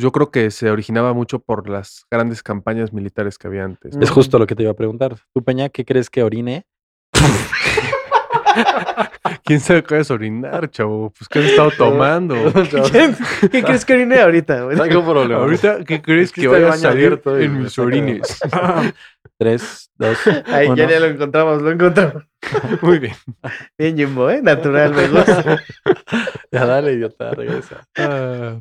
yo creo que se originaba mucho por las grandes campañas militares que había antes. Es justo lo que te iba a preguntar. ¿Tú, Peña, qué crees que orine? ¿Quién sabe qué es orinar, chavo? Pues, ¿qué has estado tomando? ¿Quién- ¿Qué crees que orine ahorita, güey? Tengo problema. Ahorita, ¿qué crees que el vaya a salir abierto en mis orines? Tres, dos, Ahí uno. ya, ya lo encontramos, lo encontramos. Muy bien. Bien, Jimbo, ¿eh? Natural, me gusta. Ya dale, idiota, regresa. Ah,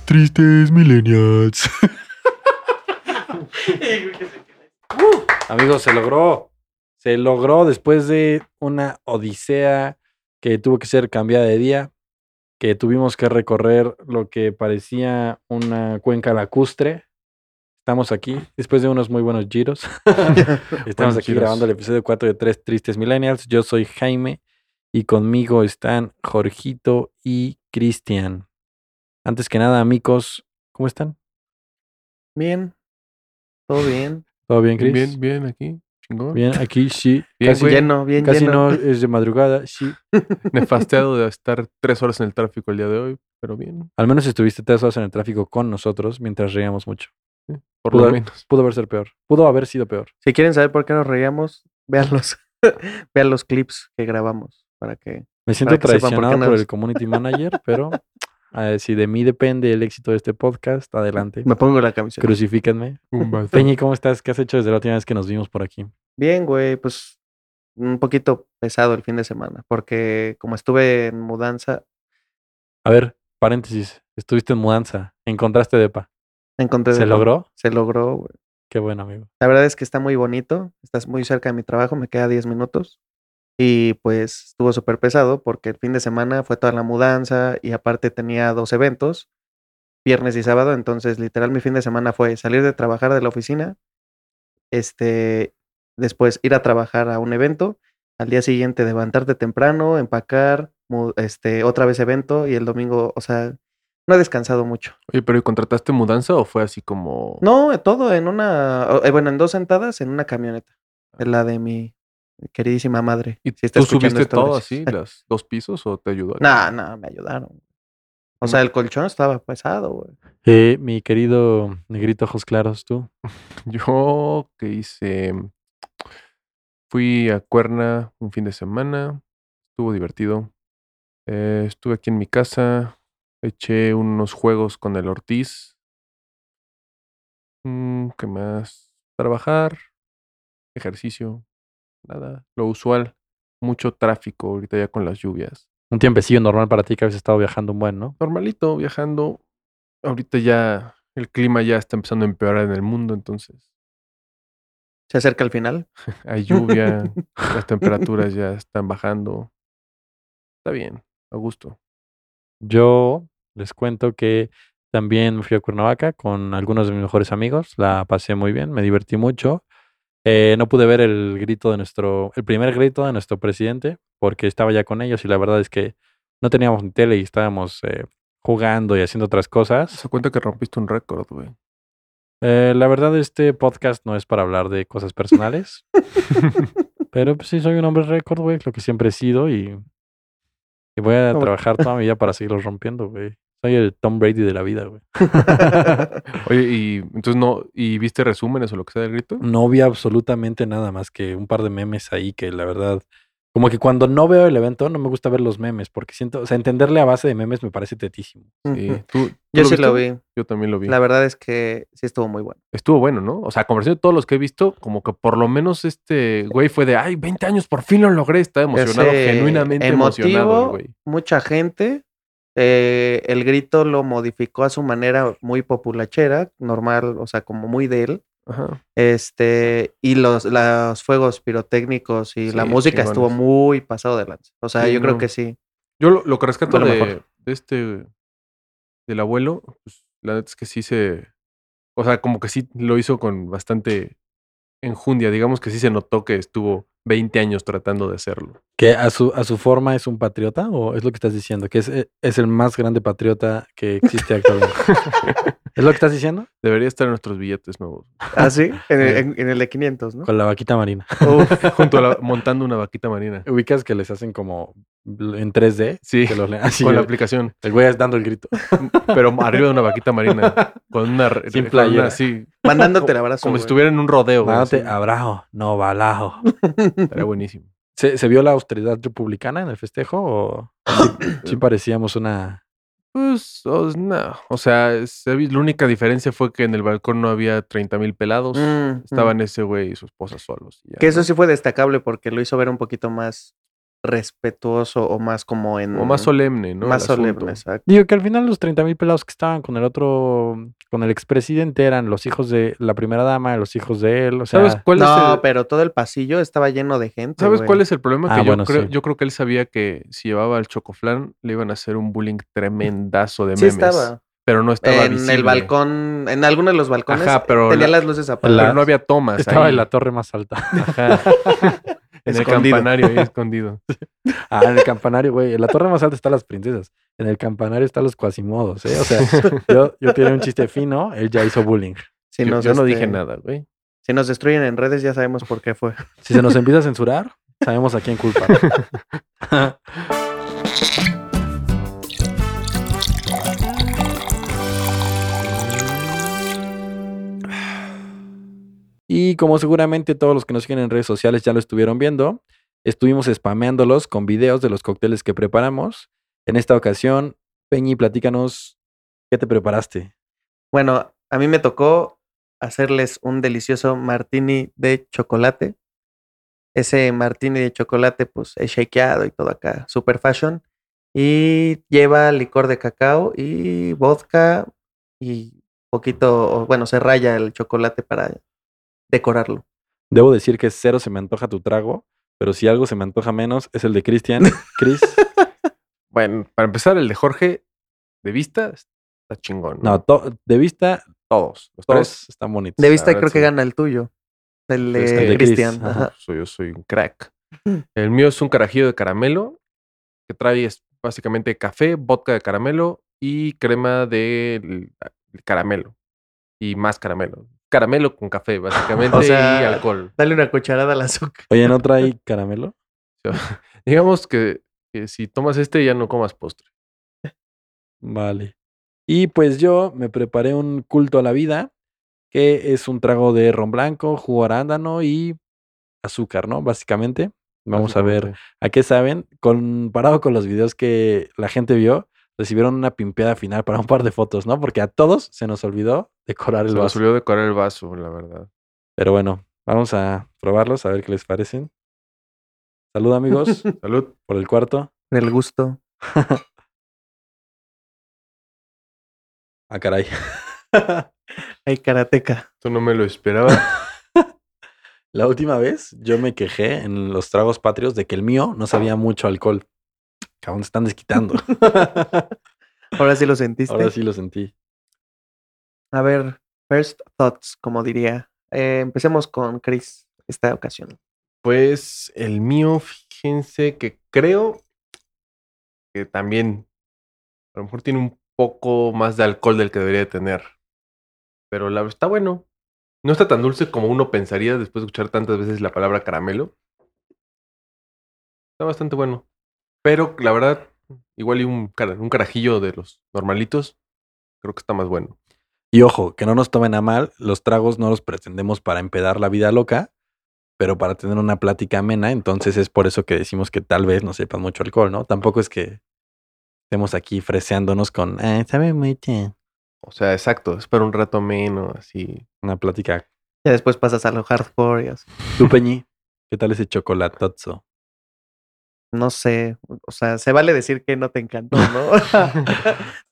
tristes millennials. Amigos, se logró. Se logró después de una odisea que tuvo que ser cambiada de día, que tuvimos que recorrer lo que parecía una cuenca lacustre. Estamos aquí después de unos muy buenos giros. Estamos Buenos aquí giros. grabando el episodio 4 de Tres Tristes Millennials. Yo soy Jaime y conmigo están Jorgito y Cristian. Antes que nada, amigos, ¿cómo están? Bien. Todo bien. ¿Todo bien, Cris? Bien, bien, aquí. Chingón. Bien, aquí sí. Bien, casi güey. Lleno, bien casi lleno. no es de madrugada, sí. Nefasteado de estar tres horas en el tráfico el día de hoy, pero bien, Al menos estuviste tres horas en el tráfico con nosotros mientras reíamos mucho. por Pudo, lo menos. pudo haber sido peor. Pudo haber sido peor. Si quieren saber por qué nos reíamos, vean los, vean los clips que grabamos para que... Me siento que por traicionado por, el community manager, pero eh, si de mí depende el éxito de este podcast, adelante. Me pongo la camiseta. Crucifíquenme. Peñi, ¿cómo estás? ¿Qué has hecho desde la última vez que nos vimos por aquí? Bien, güey, pues un poquito pesado el fin de semana, porque como estuve en mudanza, A ver, paréntesis. Estuviste en mudanza. Encontraste depa. encontré... ¿Se logró? Se logró, güey. Qué bueno, amigo. La verdad es que está muy bonito, estás muy cerca de mi trabajo, me queda 10 minutos. Y pues estuvo súper pesado porque el fin de semana fue toda la mudanza y aparte tenía dos eventos, viernes y sábado. Entonces, literal, mi fin de semana fue salir de trabajar de la oficina, este, después ir a trabajar a un evento, al día siguiente levantarte temprano, empacar, este, otra vez evento y el domingo, o sea, no he descansado mucho. Oye, pero ¿y ¿contrataste mudanza o fue así como... No, todo en una, eh, bueno, en dos sentadas en una camioneta. En la de mi queridísima madre. ¿Y Si tú subiste esto, todo gracias. así, los dos pisos o te ayudó? No, no, me ayudaron. O sea, el colchón estaba pesado, güey. Eh, mi querido negrito ojos claros, tú. Yo que hice... Fui a Cuerna un fin de semana, estuvo divertido. Eh, estuve aquí en mi casa, eché unos juegos con el Ortiz. Mm, ¿Qué más? Trabajar, ejercicio, nada, lo usual. Mucho tráfico ahorita ya con las lluvias. Un tiempecillo normal para ti que habías estado viajando un buen, ¿no? Normalito, viajando. Ahorita ya el clima ya está empezando a empeorar en el mundo, entonces Se acerca el final. hay lluvia, las temperaturas ya están bajando. Está bien, a gusto. Yo les cuento que también fui a Cuernavaca con algunos de mis mejores amigos. La pasé muy bien, me divertí mucho. Eh, no pude ver el grito de nuestro, el primer grito de nuestro presidente, porque estaba ya con ellos y la verdad es que no teníamos ni tele y estábamos eh, jugando y haciendo otras cosas. Se cuenta que rompiste un récord, güey. Eh, la verdad, este podcast no es para hablar de cosas personales, pero pues sí, soy un hombre récord, güey, lo que siempre he sido y, y voy a No, trabajar toda mi vida para seguirlos rompiendo, güey. Soy el Tom Brady de la vida, güey. Oye, y entonces no, ¿y viste resúmenes o lo que sea del grito? No vi absolutamente nada más que un par de memes ahí que la verdad, como que cuando no veo el evento no me gusta ver los memes porque siento, o sea, entenderle a base de memes me parece tetísimo. Sí. ¿Tú, tú Yo sí lo vi. Yo también lo vi. La verdad es que sí estuvo muy bueno. Estuvo bueno, ¿no? O sea, a conversión de todos los que he visto, como que por lo menos este güey fue de, ay, 20 años, por fin lo logré. Estaba emocionado, Ese genuinamente emocionado el güey. Mucha gente. Eh, el grito lo modificó a su manera muy populachera, normal, o sea, como muy de él. Ajá. Este, y los, los fuegos pirotécnicos y la música estuvo muy pasado de lanza. O sea, Sí, yo creo que sí. Yo lo, lo que rescato De lo de, mejor. de este, del abuelo, pues, la neta es que sí se, o sea, como que sí lo hizo con bastante enjundia. Digamos que sí se notó que estuvo 20 años tratando de hacerlo. ¿Que a su, a su forma es un patriota o es lo que estás diciendo? Que es, eh, es el más grande patriota que existe actualmente. ¿Es lo que estás diciendo? Debería estar en nuestros billetes nuevos. ¿Ah, sí? En el, en- en el de 500, ¿no? Con la vaquita marina. Uf, Junto a la, montando una vaquita marina. Ubicas que les hacen como en 3D. Sí, Que los así. con la el- aplicación. el güey es dando el grito. Pero arriba de una vaquita marina. Con una... Sin playera. sí, mandándote el abrazo. como si estuviera en un rodeo. güey, Mándote así. abrazo, no balajo. Estaría buenísimo. ¿Se, se vio la austeridad republicana en el festejo o sí, sí parecíamos una... Pues, o, no. O sea, la única diferencia fue que en el balcón no había 30 mil pelados. Mm, Estaban mm. ese güey y su esposa solos. ya, Que eso ¿no? sí fue destacable porque lo hizo ver un poquito más respetuoso o más como en... O más solemne, ¿no? Más solemne, exacto. Digo que al final los 30 mil pelados que estaban con el otro, con el expresidente eran los hijos de la primera dama, los hijos de él, o sea... ¿Sabes cuál No, es el, pero todo el pasillo estaba lleno de gente. ¿sabes güey. cuál es el problema? Ah, Que yo, creo, sí. yo creo que él sabía que si llevaba el chocoflan le iban a hacer un bullying tremendazo de Sí memes. estaba. Pero no estaba En visible. el balcón, en alguno de los balcones Ajá, pero tenía la- las luces Pero apagadas. no había tomas. Estaba ahí. en la torre más alta. Ajá. en el campanario ahí escondido. Ah, en el campanario, güey. En la torre más alta están las princesas. En el campanario están los cuasimodos, ¿eh? O sea, yo, yo tenía un chiste fino, él ya hizo bullying. Si yo yo no este, dije nada, güey. Si nos destruyen en redes ya sabemos por qué fue. Si se nos empieza a censurar, sabemos a quién culpar. Y como seguramente todos los que nos siguen en redes sociales ya lo estuvieron viendo, estuvimos spameándolos con videos de los cócteles que preparamos. En esta ocasión, Peñi, platícanos qué te preparaste. Bueno, a mí me tocó hacerles un delicioso martini de chocolate. Ese martini de chocolate, pues es shakeado y todo acá, super fashion. Y lleva licor de cacao y vodka y poquito, bueno, se raya el chocolate para decorarlo. Debo decir que cero se me antoja tu trago, pero si algo se me antoja menos es el de Cristian. Chris, Bueno, para empezar, el de Jorge, de vista, está chingón. no, to- de vista, todos. Los todos tres. están bonitos. De vista creo que sí. gana el tuyo. El de, que- El de Chris, Cristian. ajá. ajá. Soy, yo soy un crack. El mío es un carajillo de caramelo que trae es básicamente café, vodka de caramelo y crema de caramelo. Y más caramelo. Caramelo con café, básicamente, O sea, y alcohol. Dale una cucharada al azúcar. Oye, ¿no trae caramelo? Digamos que, que si tomas este ya no comas postre. Vale. Y pues yo me preparé un culto a la vida, que es un trago de ron blanco, jugo arándano y azúcar, ¿no? Básicamente. Vamos a ver a qué saben. Comparado con los videos que la gente vio, recibieron una pimpeada final para un par de fotos, ¿no? Porque a todos se nos olvidó decorar el Se nos vaso. olvidó decorar el vaso, la verdad. Pero bueno, vamos a probarlos, a ver qué les parecen. Salud amigos, Salud. por el cuarto. Del gusto. Ah, caray. Ay, karateca. Esto no me lo esperaba. La última vez yo me quejé en los tragos patrios de que el mío no sabía mucho alcohol. Cabrón, se están desquitando. Ahora sí lo sentiste. Ahora sí lo sentí. A ver, first thoughts, como diría. Eh, empecemos con Chris esta ocasión. Pues el mío, fíjense que creo que también a lo mejor tiene un poco más de alcohol del que debería de tener. Pero la, está bueno. No está tan dulce como uno pensaría después de escuchar tantas veces la palabra caramelo. Está bastante bueno. Pero la verdad, igual y un, cara- un carajillo de los normalitos, creo que está más bueno. Y ojo, que no nos tomen a mal, los tragos no los pretendemos para empedar la vida loca, pero para tener una plática amena, entonces es por eso que decimos que tal vez no sepan mucho alcohol, ¿no? Tampoco es que estemos aquí freseándonos con, ah, sabe bien. O sea, exacto, es para un rato menos, así. Una plática. Ya después pasas a lo hardcore y así. Tú, Peñi, ¿qué tal ese chocolatozo? No sé, o sea, se vale decir que no te encantó, ¿no?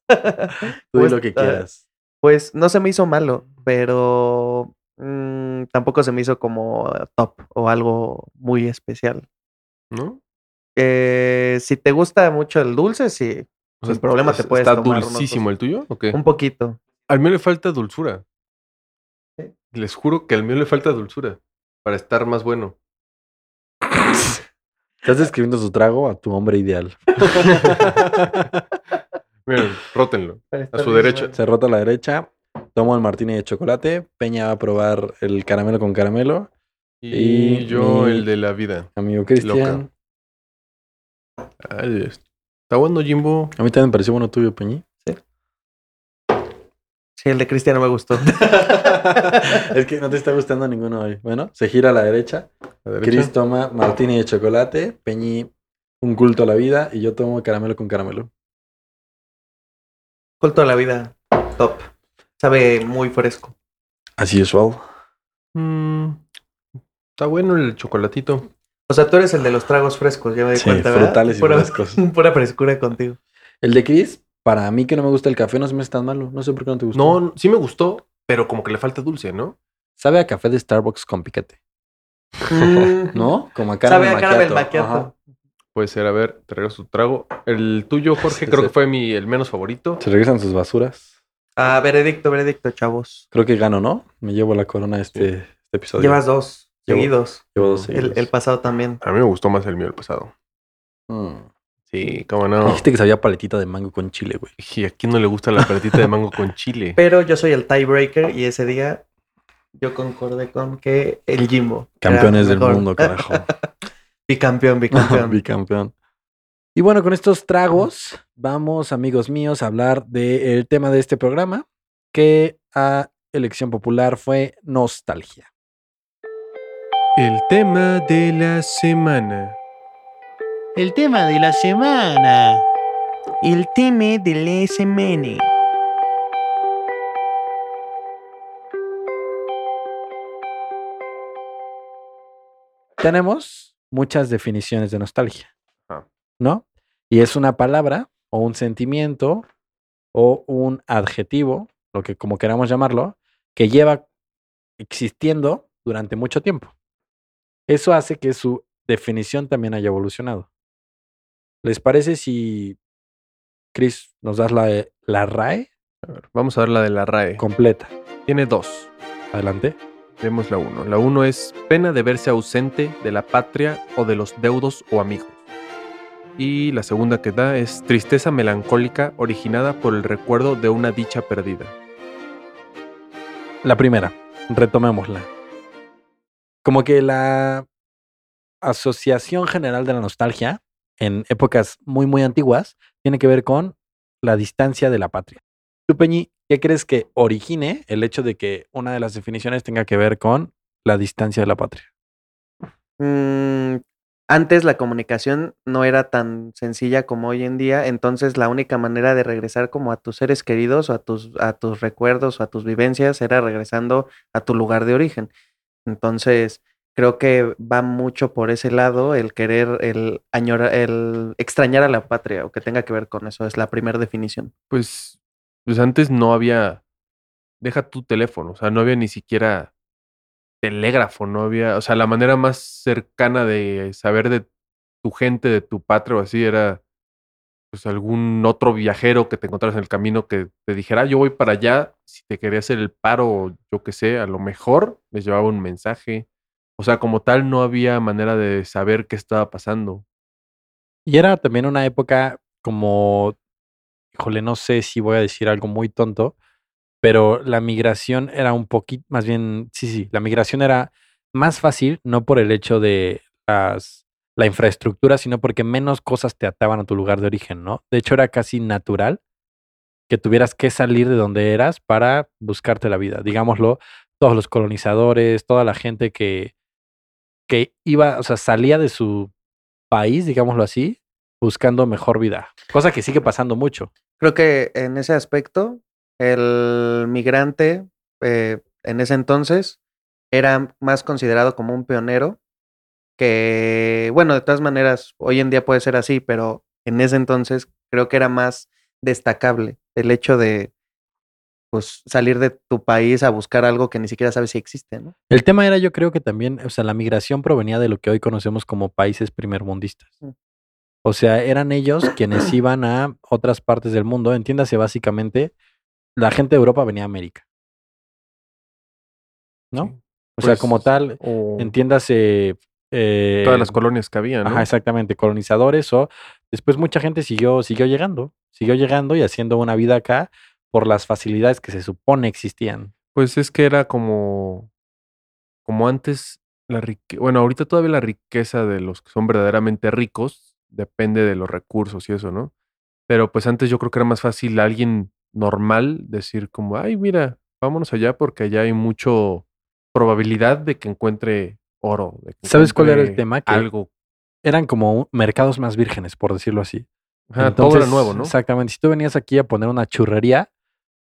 Tú Pues, lo que ah, quieras. Pues no se me hizo malo, pero mm, tampoco se me hizo como top o algo muy especial. ¿No? Eh, si te gusta mucho el dulce, sí, O Sin problema te puedes Está tomar dulcísimo el tuyo, ¿o qué? un poquito. Al mío le falta dulzura. Sí. Les juro que al mío le falta dulzura para estar más bueno. Estás describiendo su trago a tu hombre ideal. Miren, rótenlo. A su derecha. Se rota a la derecha. tomo el martini de chocolate, Peña va a probar el caramelo con caramelo, Y, Y yo el de la vida. amigo Cristian. Ay, está bueno, Jimbo. A mí también me pareció bueno tuyo, Peñi. Sí, el de Cristian no me gustó. es que no te está gustando ninguno hoy. Bueno, se gira a la derecha. A la derecha. Chris toma martini de chocolate, Peñi un culto a la vida y yo tomo caramelo con caramelo. Culto a la vida. Top. Sabe muy fresco. Así es. Mm, está bueno el chocolatito. O sea, tú eres el de los tragos frescos, ya me di Sí, cuenta, ¿verdad? frutales y pura, frescos. Pura frescura contigo. El de Chris, para mí que no me gusta el café, no se me hace tan malo. No sé por qué no te gusta. No, sí me gustó, pero como que le falta dulce, ¿no? Sabe a café de Starbucks con piquete. Mm, ¿No? Como a Sabe caramel a caramel macchiato. macchiato. Ajá. Puede ser, a ver, te regalo su trago. El tuyo, Jorge, creo que fue mi, el menos favorito. Se regresan sus basuras. Ah, veredicto, veredicto, chavos. Creo que gano, ¿no? Me llevo la corona este, este episodio. Llevas dos Llevo- seguidos. Llevo dos El, seguidos. el pasado también. A mí me gustó más el mío el pasado. Mm. Sí, cómo no. Dijiste que sabía paletita de mango con chile, güey. Y a quién no le gusta la paletita de mango con chile. Pero yo soy el tiebreaker y ese día yo concordé con que el Jimbo. Campeones del mejor. mundo, carajo. bicampeón, bicampeón. Bicampeón. Y bueno, con estos tragos, vamos, amigos míos, a hablar del tema de este programa, que a elección popular fue nostalgia. El tema de la semana. El tema de la semana. El tema del SMN. Tenemos muchas definiciones de nostalgia. ¿no? Y es una palabra o un sentimiento o un adjetivo, lo que como queramos llamarlo, que lleva existiendo durante mucho tiempo. Eso hace que su definición también haya evolucionado. ¿Les parece si, Chris, nos das la, la RAE A ver, vamos a ver la de la RAE. completa? Tiene dos. Adelante. Vemos la uno. La uno es pena de verse ausente de la patria o de los deudos o amigos. Y la segunda que da es tristeza melancólica originada por el recuerdo de una dicha perdida. La primera, retomémosla. Como que la asociación general de la nostalgia en épocas muy, muy antiguas tiene que ver con la distancia de la patria. Tú, Peñi, ¿qué crees que origine el hecho de que una de las definiciones tenga que ver con la distancia de la patria? Mm, antes la comunicación no era tan sencilla como hoy en día, entonces la única manera de regresar como a tus seres queridos o a tus, a tus recuerdos o a tus vivencias era regresando a tu lugar de origen. Entonces, creo que va mucho por ese lado el querer, el añorar, el extrañar a la patria o que tenga que ver con eso, es la primera definición. Pues, pues antes no había. Deja tu teléfono. O sea, no había ni siquiera telégrafo. No había. O sea, la manera más cercana de saber de tu gente, de tu patria o así, era pues algún otro viajero que te encontraras en el camino que te dijera, "Ah, yo voy para allá, si te quería hacer el paro, yo qué sé, a lo mejor les llevaba un mensaje. O sea, como tal, no había manera de saber qué estaba pasando. Y era también una época como, híjole, no sé si voy a decir algo muy tonto, pero la migración era un poquito, más bien, sí, sí, la migración era más fácil, no por el hecho de las, la infraestructura, sino porque menos cosas te ataban a tu lugar de origen, ¿no? De hecho, era casi natural que tuvieras que salir de donde eras para buscarte la vida. Digámoslo, todos los colonizadores, toda la gente que, que iba, o sea, salía de su país, digámoslo así, buscando mejor vida. Cosa que sigue pasando mucho. Creo que en ese aspecto, el migrante eh, en ese entonces era más considerado como un pionero que, bueno, de todas maneras, hoy en día puede ser así, pero en ese entonces creo que era más destacable el hecho de pues salir de tu país a buscar algo que ni siquiera sabes si existe, ¿no? El tema era, yo creo que también, o sea, la migración provenía de lo que hoy conocemos como países primermundistas. Mm. O sea, eran ellos quienes iban a otras partes del mundo. Entiéndase básicamente, la gente de Europa venía a América. ¿no? Sí. O sea, Pues, como tal, O entiéndase. eh, todas las colonias que había, ¿no? Ajá, exactamente, colonizadores o después mucha gente siguió, siguió llegando, siguió llegando y haciendo una vida acá por las facilidades que se supone existían. Pues es que era como, como antes la riqueza, bueno, ahorita todavía la riqueza de los que son verdaderamente ricos depende de los recursos y eso, ¿no? Pero pues antes yo creo que era más fácil a alguien normal decir como, ay, mira, vámonos allá porque allá hay mucho probabilidad de que encuentre oro. de que ¿Sabes cuál era el tema? Que Algo. eran como mercados más vírgenes, por decirlo así. Ajá, todo era nuevo, ¿no? Exactamente. Si tú venías aquí a poner una churrería,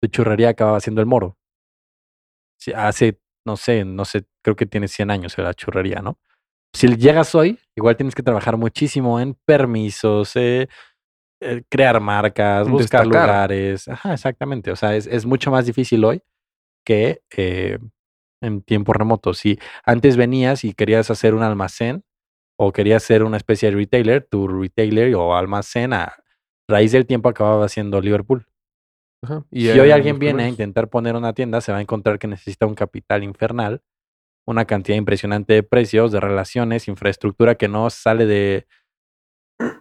tu churrería acababa siendo el moro. Hace, no sé, no sé, creo que tiene 100 años la churrería, ¿no? Si llegas hoy, igual tienes que trabajar muchísimo en permisos, eh, eh, crear marcas, buscar Destacar. lugares. Ajá, exactamente. O sea, es, es mucho más difícil hoy que eh, en tiempos remotos. Si antes venías y querías hacer un almacén o querías ser una especie de retailer, tu retailer o almacén a raíz del tiempo acababa siendo Liverpool. Ajá, Si hoy alguien viene a intentar poner una tienda, se va a encontrar que necesita un capital infernal, una cantidad impresionante de precios, de relaciones, infraestructura que no sale de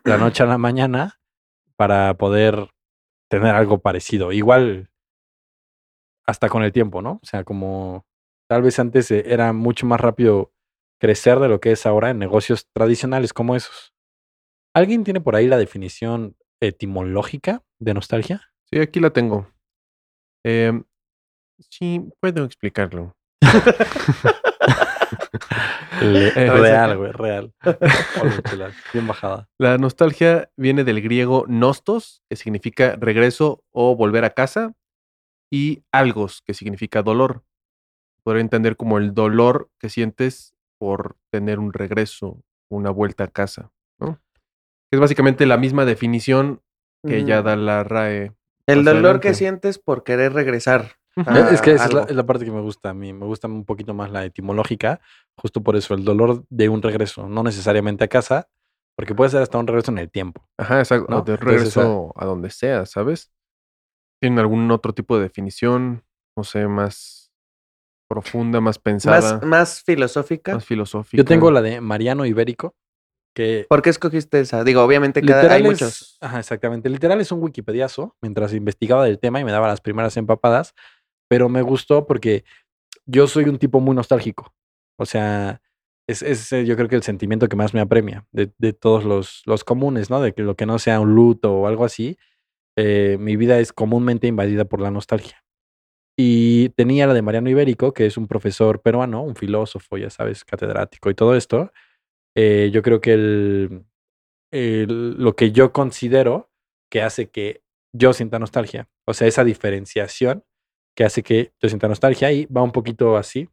la noche a la mañana para poder tener algo parecido. Igual hasta con el tiempo, ¿no? O sea, como tal vez antes eh, era mucho más rápido crecer de lo que es ahora en negocios tradicionales como esos. ¿Alguien tiene por ahí la definición etimológica de nostalgia? Sí, aquí la tengo. Em, sí, puedo explicarlo. Real, güey, real. Bien bajada. La nostalgia viene del griego nostos, que significa regreso o volver a casa, y algos, que significa dolor. Podría entender como el dolor que sientes por tener un regreso, una vuelta a casa, ¿no? Es básicamente la misma definición que ya Mm, da la RAE. El dolor que sientes por querer regresar. A es que esa es la, algo. es la parte que me gusta a mí. Me gusta un poquito más la etimológica, justo por eso, el dolor de un regreso, no necesariamente a casa, porque puede ser hasta un regreso en el tiempo. Ajá, exacto. ¿no? o de Entonces, regreso a donde sea, ¿sabes? ¿Tienen algún otro tipo de definición? No sé, más profunda, más pensada, Más, más filosófica. más filosófica. Yo tengo la de Mariano Ibérico, que ¿Por qué escogiste esa? Digo, obviamente cada, hay literal muchos. es, ajá, exactamente. Literal es un wikipediazo mientras investigaba del tema y me daba las primeras empapadas, pero me gustó porque yo soy un tipo muy nostálgico. O sea, es, es eh, yo creo que el sentimiento que más me apremia de, de todos los, los comunes, ¿no? De que lo que no sea un luto o algo así, eh, mi vida es comúnmente invadida por la nostalgia. Y tenía la de Mariano Ibérico, que es un profesor peruano, un filósofo, ya sabes, catedrático y todo esto. Eh, yo creo que el, el- lo que yo considero que hace que yo sienta nostalgia, o sea, esa diferenciación que hace que yo sienta nostalgia y va un poquito así.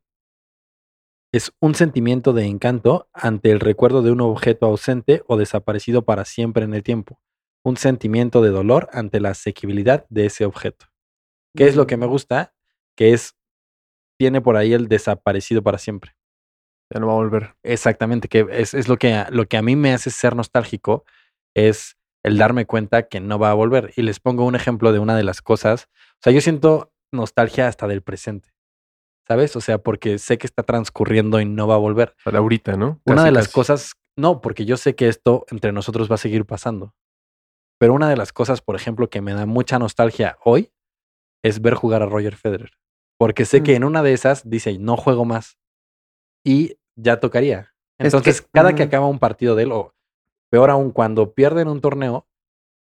Es un sentimiento de encanto ante el recuerdo de un objeto ausente o desaparecido para siempre en el tiempo. Un sentimiento de dolor ante la asequibilidad de ese objeto. ¿Qué es lo que me Mm, gusta? Que es, tiene por ahí el desaparecido para siempre. Ya no va a volver. Exactamente, que es, es lo, que, a- lo que a mí me hace ser nostálgico, es el darme cuenta que no va a volver. Y les pongo un ejemplo de una de las cosas. O sea, yo siento nostalgia hasta del presente, ¿sabes? O sea, porque sé que está transcurriendo y no va a volver. A la ahorita, ¿no? Una de las casi. cosas, no, porque yo sé que esto entre nosotros va a seguir pasando. Pero una de las cosas, por ejemplo, que me da mucha nostalgia hoy es ver jugar a Roger Federer. Porque sé que Mm. en una de esas dice, no juego más. Y ya tocaría. Es Entonces, que- cada que mm. acaba un partido de él, o peor aún, cuando pierden un torneo,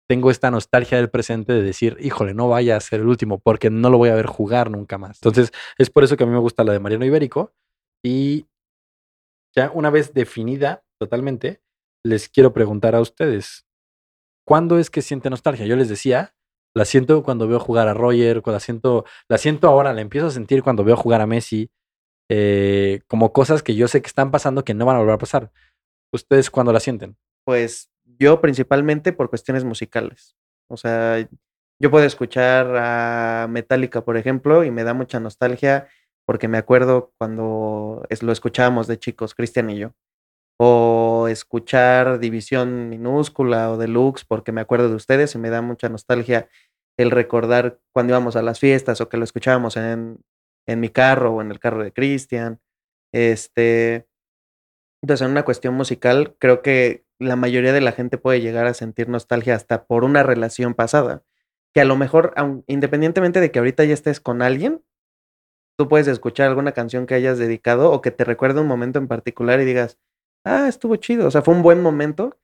tengo esta nostalgia del presente de decir, híjole, no vaya a ser el último, porque no lo voy a ver jugar nunca más. Entonces, es por eso que a mí me gusta la de Mariano Ibérico. Y ya una vez definida totalmente, les quiero preguntar a ustedes, ¿cuándo es que siente nostalgia? Yo les decía, la siento cuando veo jugar a Roger, la siento, la siento ahora, la empiezo a sentir cuando veo jugar a Messi, eh, como cosas que yo sé que están pasando que no van a volver a pasar. ¿Ustedes cuándo la sienten? Pues yo principalmente por cuestiones musicales. O sea, yo puedo escuchar a Metallica, por ejemplo, y me da mucha nostalgia porque me acuerdo cuando es- lo escuchábamos de chicos, Cristian y yo. O escuchar División Minúscula o Deluxe porque me acuerdo de ustedes y me da mucha nostalgia el recordar cuando íbamos a las fiestas o que lo escuchábamos en, en mi carro o en el carro de Cristian. Este, entonces, en una cuestión musical, creo que la mayoría de la gente puede llegar a sentir nostalgia hasta por una relación pasada, que a lo mejor, independientemente de que ahorita ya estés con alguien, tú puedes escuchar alguna canción que hayas dedicado o que te recuerde un momento en particular y digas, ah, estuvo chido, o sea, fue un buen momento,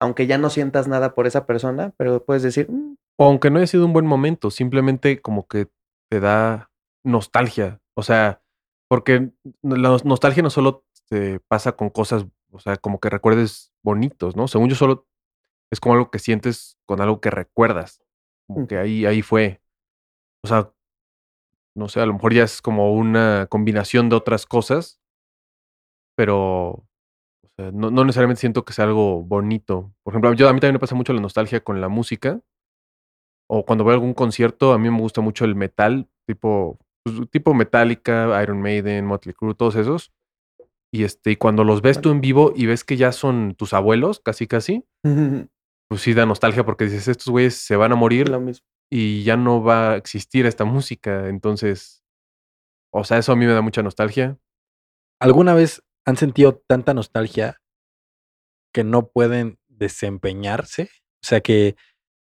aunque ya no sientas nada por esa persona, pero puedes decir, "Mm, O aunque no haya sido un buen momento, simplemente como que te da nostalgia. O sea, porque la nos- nostalgia no solo te pasa con cosas, o sea, como que recuerdes bonitos, ¿no? Según yo solo es como algo que sientes con algo que recuerdas. Como que Ujú. ahí, ahí fue. O sea, no sé, a lo mejor ya es como una combinación de otras cosas, pero o sea, no, no necesariamente siento que sea algo bonito. Por ejemplo, yo, a mí también me pasa mucho la nostalgia con la música. O cuando voy a algún concierto, a mí me gusta mucho el metal, tipo, pues, tipo Metallica, Iron Maiden, Motley Crue, todos esos. Y este, y cuando los ves tú en vivo y ves que ya son tus abuelos, casi casi, pues sí da nostalgia porque dices, estos güeyes se van a morir lo mismo. y ya no va a existir esta música. Entonces, o sea, eso a mí me da mucha nostalgia. ¿Alguna vez han sentido tanta nostalgia que no pueden desempeñarse? O sea, que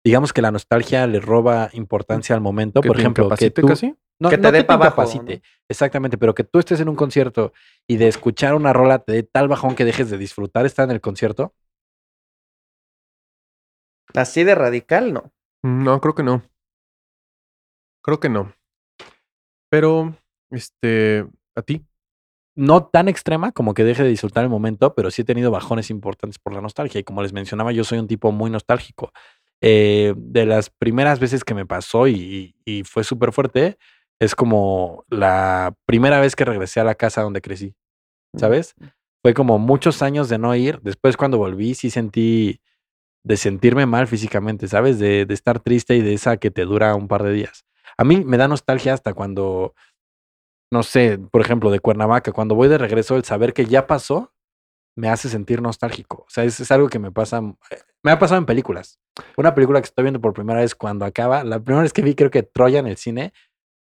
digamos que la nostalgia le roba importancia al momento. Que Por te ejemplo, que tú, casi. no, Que te no dé que pa' abajo, incapacite, ¿no? exactamente, pero que tú estés en un concierto y de escuchar una rola te dé tal bajón que dejes de disfrutar estar en el concierto. Así de radical, no. Mm, No, creo que no. Creo que no. Pero, este, a ti. No tan extrema como que deje de disfrutar el momento, pero sí he tenido bajones importantes por la nostalgia. Y como les mencionaba, yo soy un tipo muy nostálgico. Eh, de las primeras veces que me pasó y, y- y fue súper fuerte, es como la primera vez que regresé a la casa donde crecí. ¿sabes? Fue como muchos años de no ir. Después cuando volví sí sentí de sentirme mal físicamente, ¿sabes? De, de estar triste y de esa que te dura un par de días. A mí me da nostalgia hasta cuando, no sé, por ejemplo, de Cuernavaca, cuando voy de regreso, el saber que ya pasó me hace sentir nostálgico. O sea, es, es algo que me pasa, eh, me ha pasado en películas. Una película que estoy viendo por primera vez cuando acaba, la primera vez que vi creo que Troya en el cine,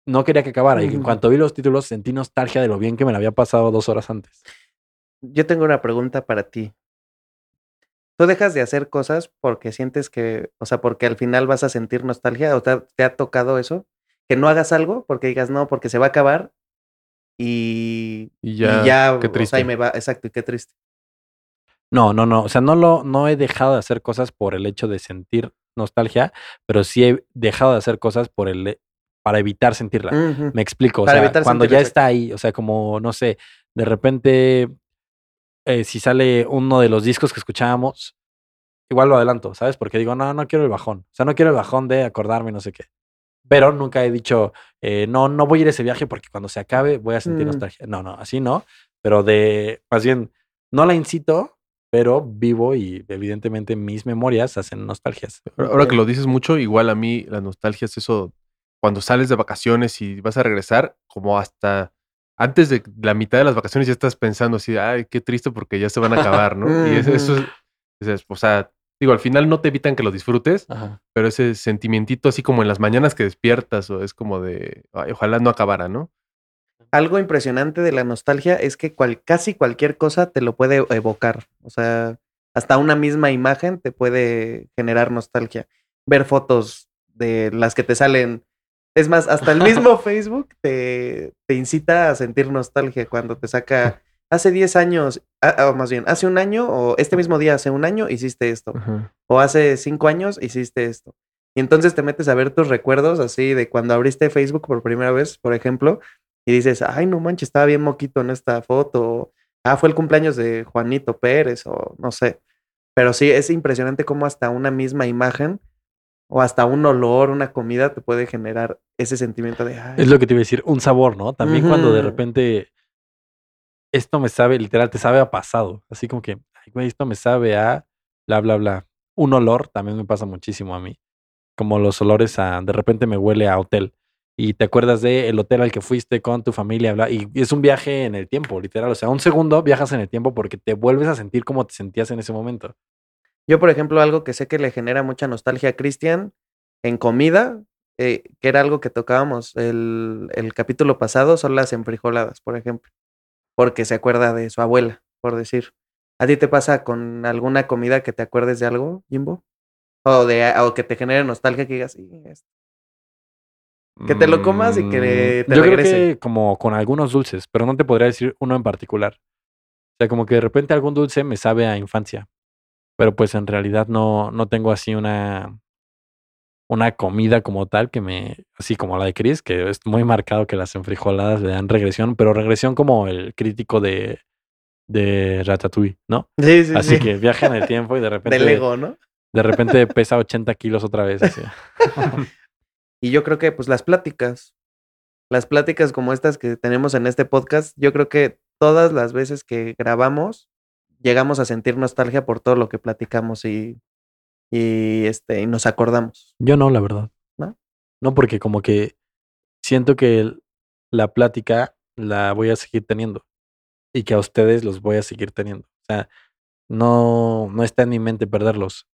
no quería que acabara. Y en cuanto vi los títulos sentí nostalgia de lo bien que me la había pasado dos horas antes. Yo tengo una pregunta para ti. ¿Tú dejas de hacer cosas porque sientes que, o sea, porque al final vas a sentir nostalgia o te ha, te ha tocado eso? Que no hagas algo porque digas no, porque se va a acabar y, Y y ya, ya, qué o sea, triste. y me va, exacto, y qué triste. No, no, no. O sea, no lo, no he dejado de hacer cosas por el hecho de sentir nostalgia, pero sí he dejado de hacer cosas por el, para evitar sentirla. Me explico. O Para sea, evitar cuando sentirla, ya está ahí, o sea, como, no sé, de repente, eh, si sale uno de los discos que escuchábamos, igual lo adelanto, ¿sabes? Porque digo, no, no quiero el bajón. O sea, no quiero el bajón de acordarme, no sé qué. Pero nunca he dicho, eh, no, no voy a ir a ese viaje porque cuando se acabe voy a sentir Mm. nostalgia. No, no, así no. Pero de, más bien, no la incito, pero vivo y evidentemente mis memorias hacen nostalgias. Ahora que lo dices mucho, igual a mí la nostalgia es eso, cuando sales de vacaciones y vas a regresar, como hasta antes de la mitad de las vacaciones ya estás pensando así, ay, qué triste porque ya se van a acabar, ¿no? Y es- eso es, o sea, digo, al final no te evitan que lo disfrutes, Ajá. pero ese sentimientito así como en las mañanas que despiertas o es como de, "Ay, ojalá no acabara, ¿no? Algo impresionante de la nostalgia es que cual- casi cualquier cosa te lo puede evocar. O sea, hasta una misma imagen te puede generar nostalgia. Ver fotos de las que te salen. Es más, hasta el mismo Facebook te, te incita a sentir nostalgia cuando te saca hace 10 años, ah, o más bien, hace un año o este mismo día, hace un año, hiciste esto. O hace 5 años, hiciste esto. Y entonces te metes a ver tus recuerdos así de cuando abriste Facebook por primera vez, por ejemplo, y dices, ay, no manches, estaba bien moquito en esta foto. o, ah, fue el cumpleaños de Juanito Pérez, o no sé. Pero sí, es impresionante cómo hasta una misma imagen o hasta un olor, una comida te puede generar ese sentimiento de, ay, Es lo que te iba a decir, un sabor, ¿no? También cuando de repente esto me sabe, literal, te sabe a pasado. Así como que, ay, güey, esto me sabe a bla, bla, bla. Un olor también me pasa muchísimo a mí. Como los olores a, de repente me huele a hotel. Y te acuerdas de el hotel al que fuiste con tu familia, bla, y es un viaje en el tiempo, literal. O sea, un segundo viajas en el tiempo porque te vuelves a sentir como te sentías en ese momento. Yo, por ejemplo, algo que sé que le genera mucha nostalgia a Cristian en comida, eh, que era algo que tocábamos el, el capítulo pasado, son las enfrijoladas, por ejemplo. Porque se acuerda de su abuela, por decir. ¿A ti te pasa con alguna comida que te acuerdes de algo, Jimbo? O, de, o que te genere nostalgia que digas, sí, esto. Que te lo comas y que Mm, te Yo regrese. creo que como con algunos dulces, pero no te podría decir uno en particular. O sea, como que de repente algún dulce me sabe a infancia. Pero pues en realidad no, no tengo así una, una comida como tal que me, así como la de Chris, que es muy marcado que las enfrijoladas le dan regresión, pero regresión como el crítico de, de Ratatouille, ¿no? Sí, sí, Así sí. que viaja en el tiempo y de repente, Del ego, ¿no? de repente pesa 80 kilos otra vez. Así. Y yo creo que, pues, las pláticas. Las pláticas como estas que tenemos en este podcast, yo creo que todas las veces que grabamos, llegamos a sentir nostalgia por todo lo que platicamos y, y, este, y nos acordamos. Yo no, la verdad. ¿No? No, porque como que siento que la plática la voy a seguir teniendo y que a ustedes los voy a seguir teniendo. O sea, no, no está en mi mente perderlos.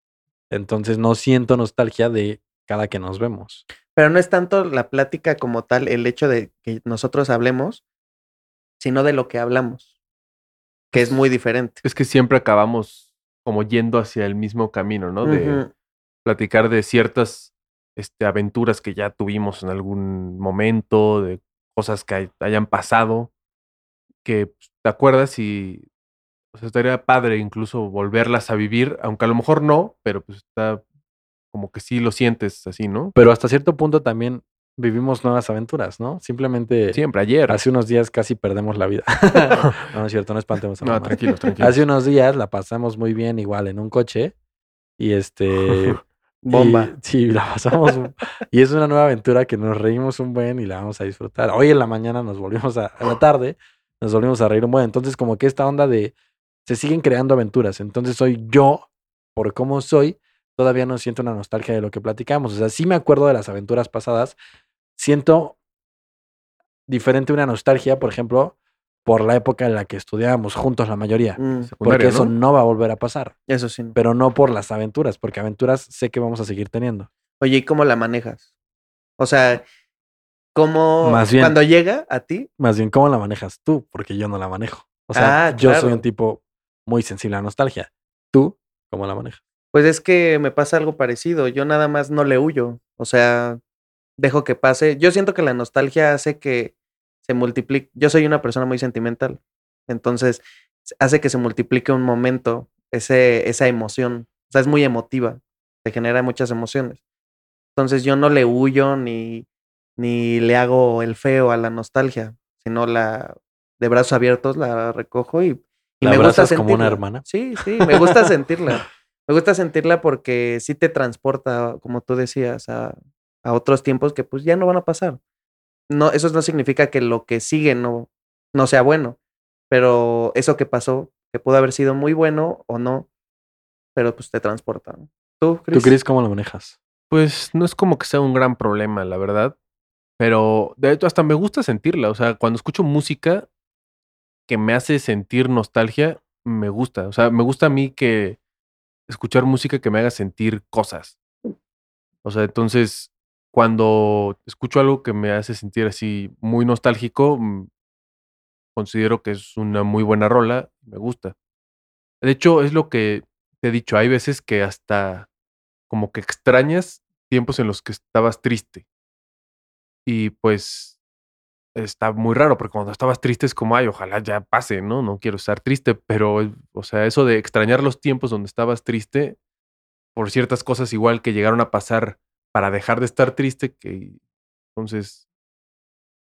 Entonces no siento nostalgia de cada que nos vemos. Pero no es tanto la plática como tal, el hecho de que nosotros hablemos, sino de lo que hablamos, que es muy diferente. Es que siempre acabamos como yendo hacia el mismo camino, ¿no? De platicar de ciertas este, aventuras que ya tuvimos en algún momento, de cosas que hay- hayan pasado, que pues, te acuerdas y o sea, estaría padre incluso volverlas a vivir, aunque a lo mejor no, pero pues está como que sí lo sientes así, ¿no? Pero hasta cierto punto también vivimos nuevas aventuras, ¿no? Simplemente Siempre, ayer. hace unos días casi perdemos la vida. no, no es cierto, no espantemos a No, tranquilos, tranquilos. Hace unos días la pasamos muy bien igual en un coche y este... Bomba. Y- sí, la pasamos. y es una nueva aventura que nos reímos un buen y la vamos a disfrutar. Hoy en la mañana nos volvimos a, a la tarde, nos volvimos a reír un buen. Entonces, como que esta onda de se siguen creando aventuras. Entonces, soy yo, por cómo soy, todavía no siento una nostalgia de lo que platicamos. O sea, sí me acuerdo de las aventuras pasadas. Siento diferente una nostalgia, por ejemplo, por la época en la que estudiábamos juntos la mayoría. Mm, Porque eso ¿no? no va a volver a pasar. eso sí. Pero no por las aventuras, porque aventuras sé que vamos a seguir teniendo. Oye, ¿y cómo la manejas? O sea, ¿cómo Más bien- cuando llega a ti? Más bien, ¿cómo la manejas tú? Porque yo no la manejo. O sea, Ah, yo soy un tipo muy sensible a la nostalgia. ¿Tú cómo la manejas? Pues es que me pasa algo parecido. Yo nada más no le huyo. O sea, dejo que pase. Yo siento que la nostalgia hace que se multiplique. Yo soy una persona muy sentimental. Entonces, hace que se multiplique un momento, ese, esa emoción. O sea, es muy emotiva. Te genera muchas emociones. Entonces, yo no le huyo ni, ni le hago el feo a la nostalgia, sino la de brazos abiertos la recojo y, y ¿La me gusta abrazas como una sentirla. hermana? Sí, sí, me gusta sentirla. Me gusta sentirla porque sí te transporta, como tú decías, a, a otros tiempos que pues ya no van a pasar. No, eso no significa que lo que sigue no, no sea bueno, pero eso que pasó, que pudo haber sido muy bueno o no, pero pues te transporta. ¿no? ¿Tú, ¿Tú, Chris? Cómo la manejas? Pues no es como que sea un gran problema, la verdad. Pero de hecho, hasta me gusta sentirla. O sea, cuando escucho música que me hace sentir nostalgia, me gusta. O sea, me gusta a mí que escuchar música que me haga sentir cosas. O sea, entonces, cuando escucho algo que me hace sentir así muy nostálgico, mm, considero que es una muy buena rola, me gusta. De hecho, es lo que te he dicho, hay veces que hasta como que extrañas tiempos en los que estabas triste. Y pues está muy raro, porque cuando estabas triste es como, ay, ojalá ya pase, ¿no? No quiero estar triste, pero, eh, o sea, eso de extrañar los tiempos donde estabas triste por ciertas cosas igual que llegaron a pasar para dejar de estar triste, que entonces,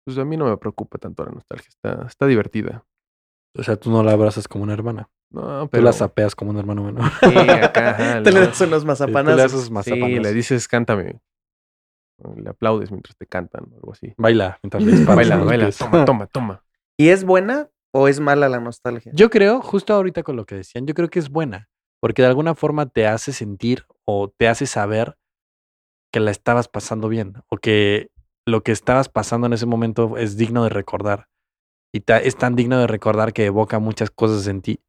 pues a mí no me preocupa tanto la nostalgia, está, está divertida. O sea, tú no la abrazas como una hermana. No, Tú pero... la sapeas como un hermano menor. Sí, acá, ajá, Te le das unos tú mazapanazos. Sí, le dices, cántame. Le aplaudes mientras te cantan o algo así. Baila mientras le disparas. Baila, baila, toma, toma, toma. ¿Y es buena o es mala la nostalgia? Yo creo, justo ahorita con lo que decían, yo creo que es buena, porque de alguna forma te hace sentir o te hace saber que la estabas pasando bien o que lo que estabas pasando en ese momento es digno de recordar. Y es tan digno de recordar que evoca muchas cosas en ti.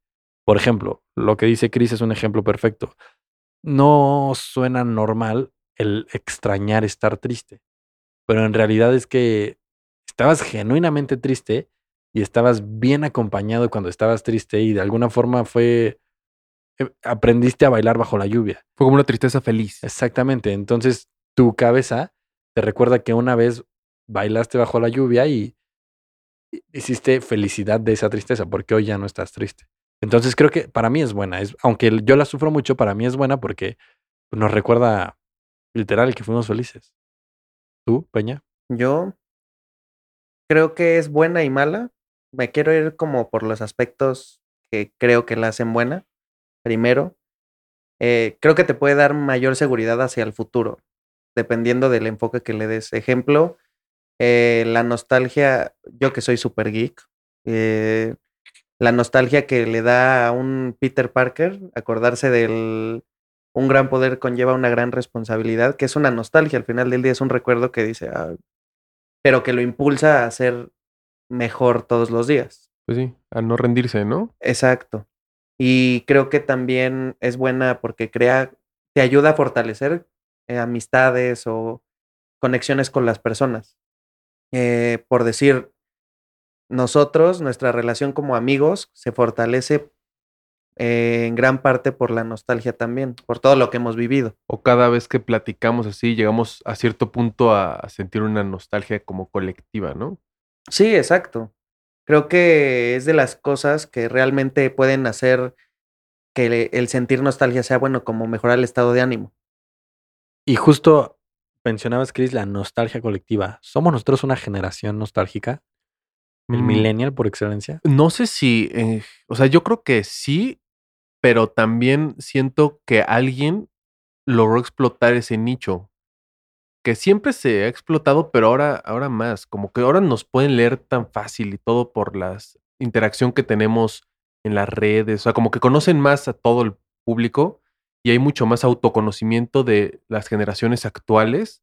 Por ejemplo, lo que dice Chris es un ejemplo perfecto. No suena normal el extrañar estar triste, pero en realidad es que estabas genuinamente triste y estabas bien acompañado cuando estabas triste y de alguna forma fue eh, aprendiste a bailar bajo la lluvia. Fue como una tristeza feliz. Exactamente. Entonces, tu cabeza te recuerda que una vez bailaste bajo la lluvia y hi- hiciste felicidad de esa tristeza, porque hoy ya no estás triste. Entonces, creo que para mí es buena. Es, aunque yo la sufro mucho, para mí es buena porque nos recuerda literal que fuimos felices. ¿Tú, Peña? Yo creo que es buena y mala. Me quiero ir como por los aspectos que creo que la hacen buena. Primero, eh, creo que te puede dar mayor seguridad hacia el futuro, dependiendo del enfoque que le des. Ejemplo, eh, la nostalgia, yo que soy super geek, eh, la nostalgia que le da a un Peter Parker, acordarse del un gran poder conlleva una gran responsabilidad, que es una nostalgia, al final del día es un recuerdo que dice, "Ah", pero que lo impulsa a ser mejor todos los días. Pues sí, a no rendirse, ¿no? Exacto. Y creo que también es buena porque crea, te ayuda a fortalecer eh, amistades o conexiones con las personas. Eh, por decir, nosotros, nuestra relación como amigos se fortalece eh, en gran parte por la nostalgia también, por todo lo que hemos vivido. O cada vez que platicamos así, llegamos a cierto punto a, a sentir una nostalgia como colectiva, ¿no? Sí, exacto. Creo que es de las cosas que realmente pueden hacer que le- el sentir nostalgia sea bueno, como mejorar el estado de ánimo. Y justo mencionabas, Chris, la nostalgia colectiva. ¿Somos nosotros una generación nostálgica? ¿El Mm, millennial por excelencia? No sé si, eh, o sea, yo creo que sí, pero también siento que alguien logró explotar ese nicho, que siempre se ha explotado, pero ahora, ahora más, como que ahora nos pueden leer tan fácil y todo por la interacción que tenemos en las redes, o sea, como que conocen más a todo el público y hay mucho más autoconocimiento de las generaciones actuales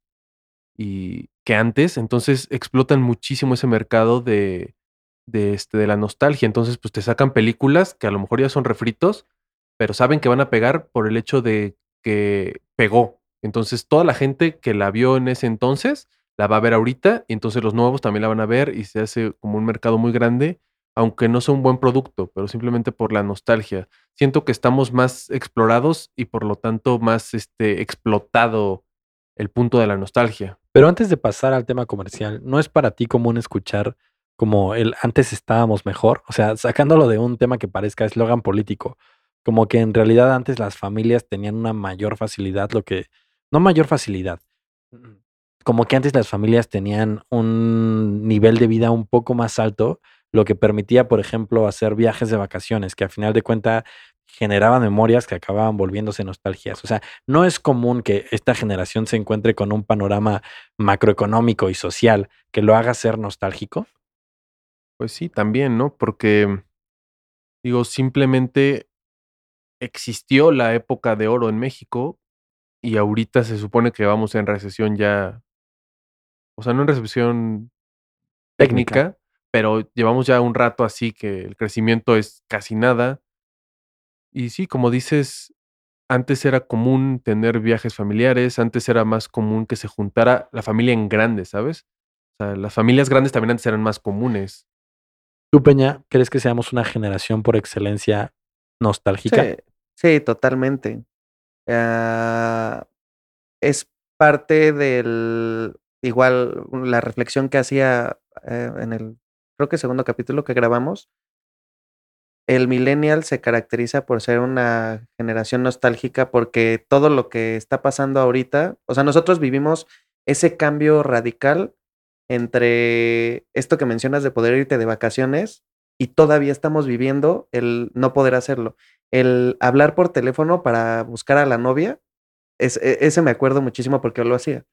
y que antes, entonces explotan muchísimo ese mercado de, de, este, de la nostalgia. Entonces, pues te sacan películas que a lo mejor ya son refritos, pero saben que van a pegar por el hecho de que pegó. Entonces, toda la gente que la vio en ese entonces la va a ver ahorita, y entonces los nuevos también la van a ver y se hace como un mercado muy grande, aunque no sea un buen producto, pero simplemente por la nostalgia. Siento que estamos más explorados y por lo tanto más este, explotado el punto de la nostalgia. Pero antes de pasar al tema comercial, ¿no es para ti común escuchar como el antes estábamos mejor? O sea, sacándolo de un tema que parezca eslogan político, como que en realidad antes las familias tenían una mayor facilidad, lo que, no mayor facilidad, mm, como que antes las familias tenían un nivel de vida un poco más alto, lo que permitía, por ejemplo, hacer viajes de vacaciones, que a final de cuentas generaban memorias que acababan volviéndose nostalgias. O sea, no es común que esta generación se encuentre con un panorama macroeconómico y social que lo haga ser nostálgico. Pues sí, también, ¿no? Porque, digo, simplemente existió la época de oro en México y ahorita se supone que vamos en recesión ya, o sea, no en recesión Técnica. técnica, pero llevamos ya un rato así que el crecimiento es casi nada. Y sí, como dices, antes era común tener viajes familiares, antes era más común que se juntara la familia en grande, ¿sabes? O sea, las familias grandes también antes eran más comunes. ¿Tú, Peña, crees que seamos una generación por excelencia nostálgica? Sí, sí, totalmente. Ah, es parte del, igual, la reflexión que hacía eh, en el, creo que segundo capítulo que grabamos. El millennial se caracteriza por ser una generación nostálgica porque todo lo que está pasando ahorita, o sea, nosotros vivimos ese cambio radical entre esto que mencionas de poder irte de vacaciones y todavía estamos viviendo el no poder hacerlo. El hablar por teléfono para buscar a la novia, es, e- ese me acuerdo muchísimo porque yo lo hacía.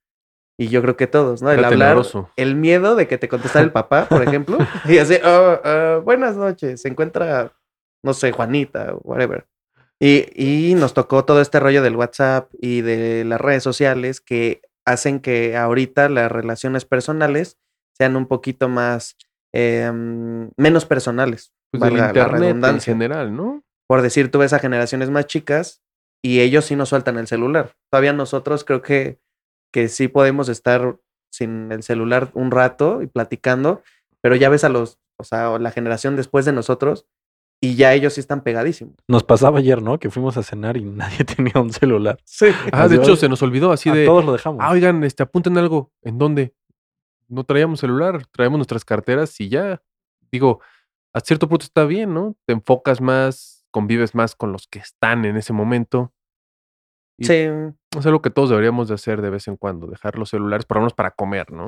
Y yo creo que todos, ¿no? El Era hablar, tenebroso. el miedo de que te contestara el papá, por ejemplo, y así, "Oh, ah, buenas noches, se encuentra, no sé, Juanita, whatever. Y, y nos tocó todo este rollo del WhatsApp y de las redes sociales que hacen que ahorita las relaciones personales sean un poquito más, em, menos personales. Pues del la en general, ¿no? Por decir, tú ves a generaciones más chicas y ellos sí nos sueltan el celular. Todavía nosotros creo que, que sí podemos estar sin el celular un rato y platicando, pero ya ves a los, o sea, la generación después de nosotros y ya ellos sí están pegadísimos. Nos pasaba ayer, ¿no? Que fuimos a cenar y nadie tenía un celular. Sí. Ah, de hecho, se nos olvidó así a de. todos lo dejamos. Ah, oigan, este, apunten algo. ¿En dónde? No traíamos celular, traemos nuestras carteras y ya. Digo, a cierto punto está bien, ¿no? Te enfocas más, convives más con los que están en ese momento. Y- Sí. Es algo que todos deberíamos de hacer de vez en cuando, dejar los celulares, por lo menos para comer, ¿no?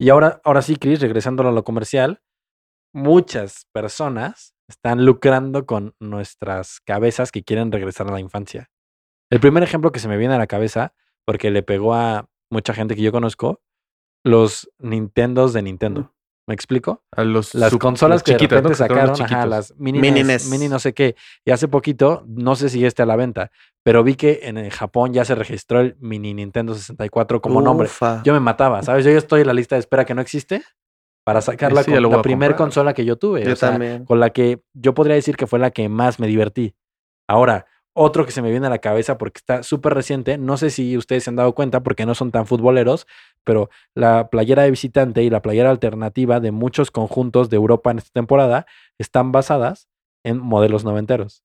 Y ahora, ahora sí, Chris, regresando a lo comercial, muchas personas están lucrando con nuestras cabezas que quieren regresar a la infancia. El primer ejemplo que se me viene a la cabeza, porque le pegó a mucha gente que yo conozco, los Nintendos de Nintendo. ¿Me explico? A los Las consolas las que de repente sacaron, ajá, las mini, Mini NES, NES. mini no sé qué. Y hace poquito, no sé si esté a la venta, pero vi que en el Japón ya se registró el mini Nintendo 64 como nombre. Yo me mataba, ¿sabes? Yo ya estoy en la lista de espera que no existe para sacarla Sí, ya con la primera consola que yo tuve. Yo o sea, también. con la que yo podría decir que fue la que más me divertí. Ahora, otro que se me viene a la cabeza porque está súper reciente, no sé si ustedes se han dado cuenta porque no son tan futboleros, pero la playera de visitante y la playera alternativa de muchos conjuntos de Europa en esta temporada están basadas en modelos noventeros.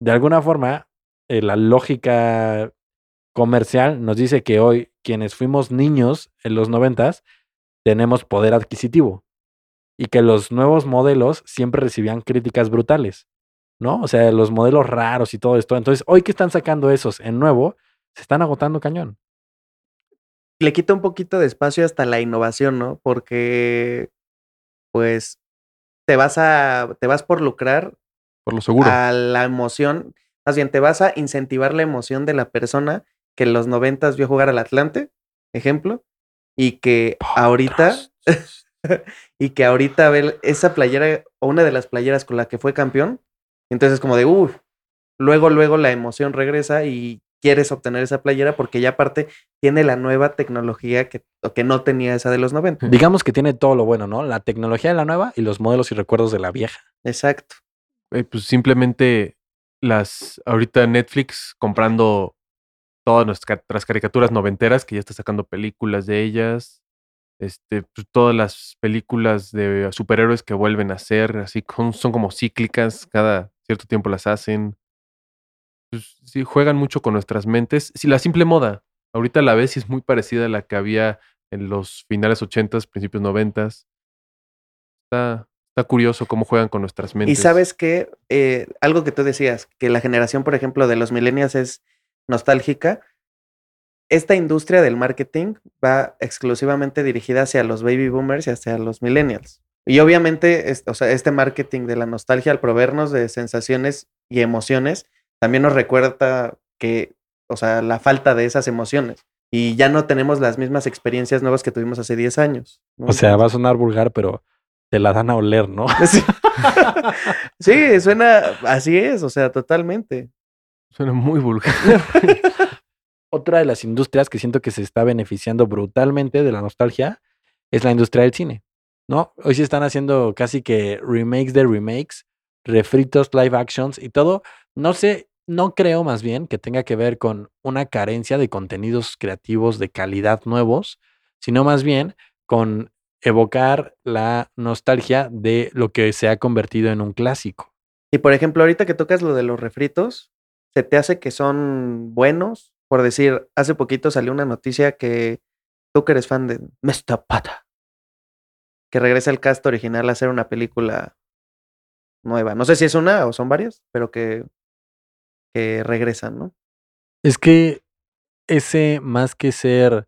De alguna forma, eh, la lógica comercial nos dice que hoy quienes fuimos niños en los noventas tenemos poder adquisitivo y que los nuevos modelos siempre recibían críticas brutales, ¿no? O sea, los modelos raros y todo esto. Entonces, hoy que están sacando esos en nuevo, se están agotando cañón. Le quita un poquito de espacio hasta la innovación, ¿no? Porque, pues, te vas a, te vas por lucrar Por lo seguro. a la emoción, más bien, te vas a incentivar la emoción de la persona que en los noventas vio jugar al Atlante, ejemplo, y que ahorita, y que ahorita ve esa playera o una de las playeras con la que fue campeón, entonces como de, uff, luego, luego la emoción regresa y quieres obtener esa playera porque ya aparte tiene la nueva tecnología que, que no tenía esa de los 90. Digamos que tiene todo lo bueno, ¿no? La tecnología de la nueva y los modelos y recuerdos de la vieja. Exacto. Eh, pues simplemente las ahorita Netflix comprando todas nuestras caricaturas noventeras que ya está sacando películas de ellas este pues, todas las películas de superhéroes que vuelven a hacer así con- son como cíclicas cada cierto tiempo las hacen pues, sí juegan mucho con nuestras mentes si la simple moda ahorita la ves y es muy parecida a la que había en los finales 80s principios 90s está está curioso cómo juegan con nuestras Y mentes sabes que algo que tú decías, que la generación, por ejemplo, de los millennials es nostálgica. Esta industria del marketing va exclusivamente dirigida hacia los baby boomers y hacia los millennials. Y obviamente, es- o sea, este marketing de la nostalgia al proveernos de sensaciones y emociones también nos recuerda que, o sea, la falta de esas emociones. Y ya no tenemos las mismas experiencias nuevas que tuvimos hace 10 años. ¿no? O sea, va a sonar vulgar, pero te la dan a oler, ¿no? Sí. sí, suena, así es, o sea, totalmente. suena muy vulgar Otra de las industrias que siento que se está beneficiando brutalmente de la nostalgia es la industria del cine, ¿no? Hoy se están haciendo casi que remakes de remakes, refritos, live actions y todo. No sé, no creo más bien que tenga que ver con una carencia de contenidos creativos de calidad nuevos, sino más bien con evocar la nostalgia de lo que se ha convertido en un clásico. Y por ejemplo, ahorita que tocas lo de los refritos, ¿se te hace que son buenos? Por decir, hace poquito salió una noticia que tú que eres fan de Mr. Pata, que regresa el cast original a hacer una película nueva. No sé si es una o son varias, pero que, regresan, ¿no? Es que ese, más que ser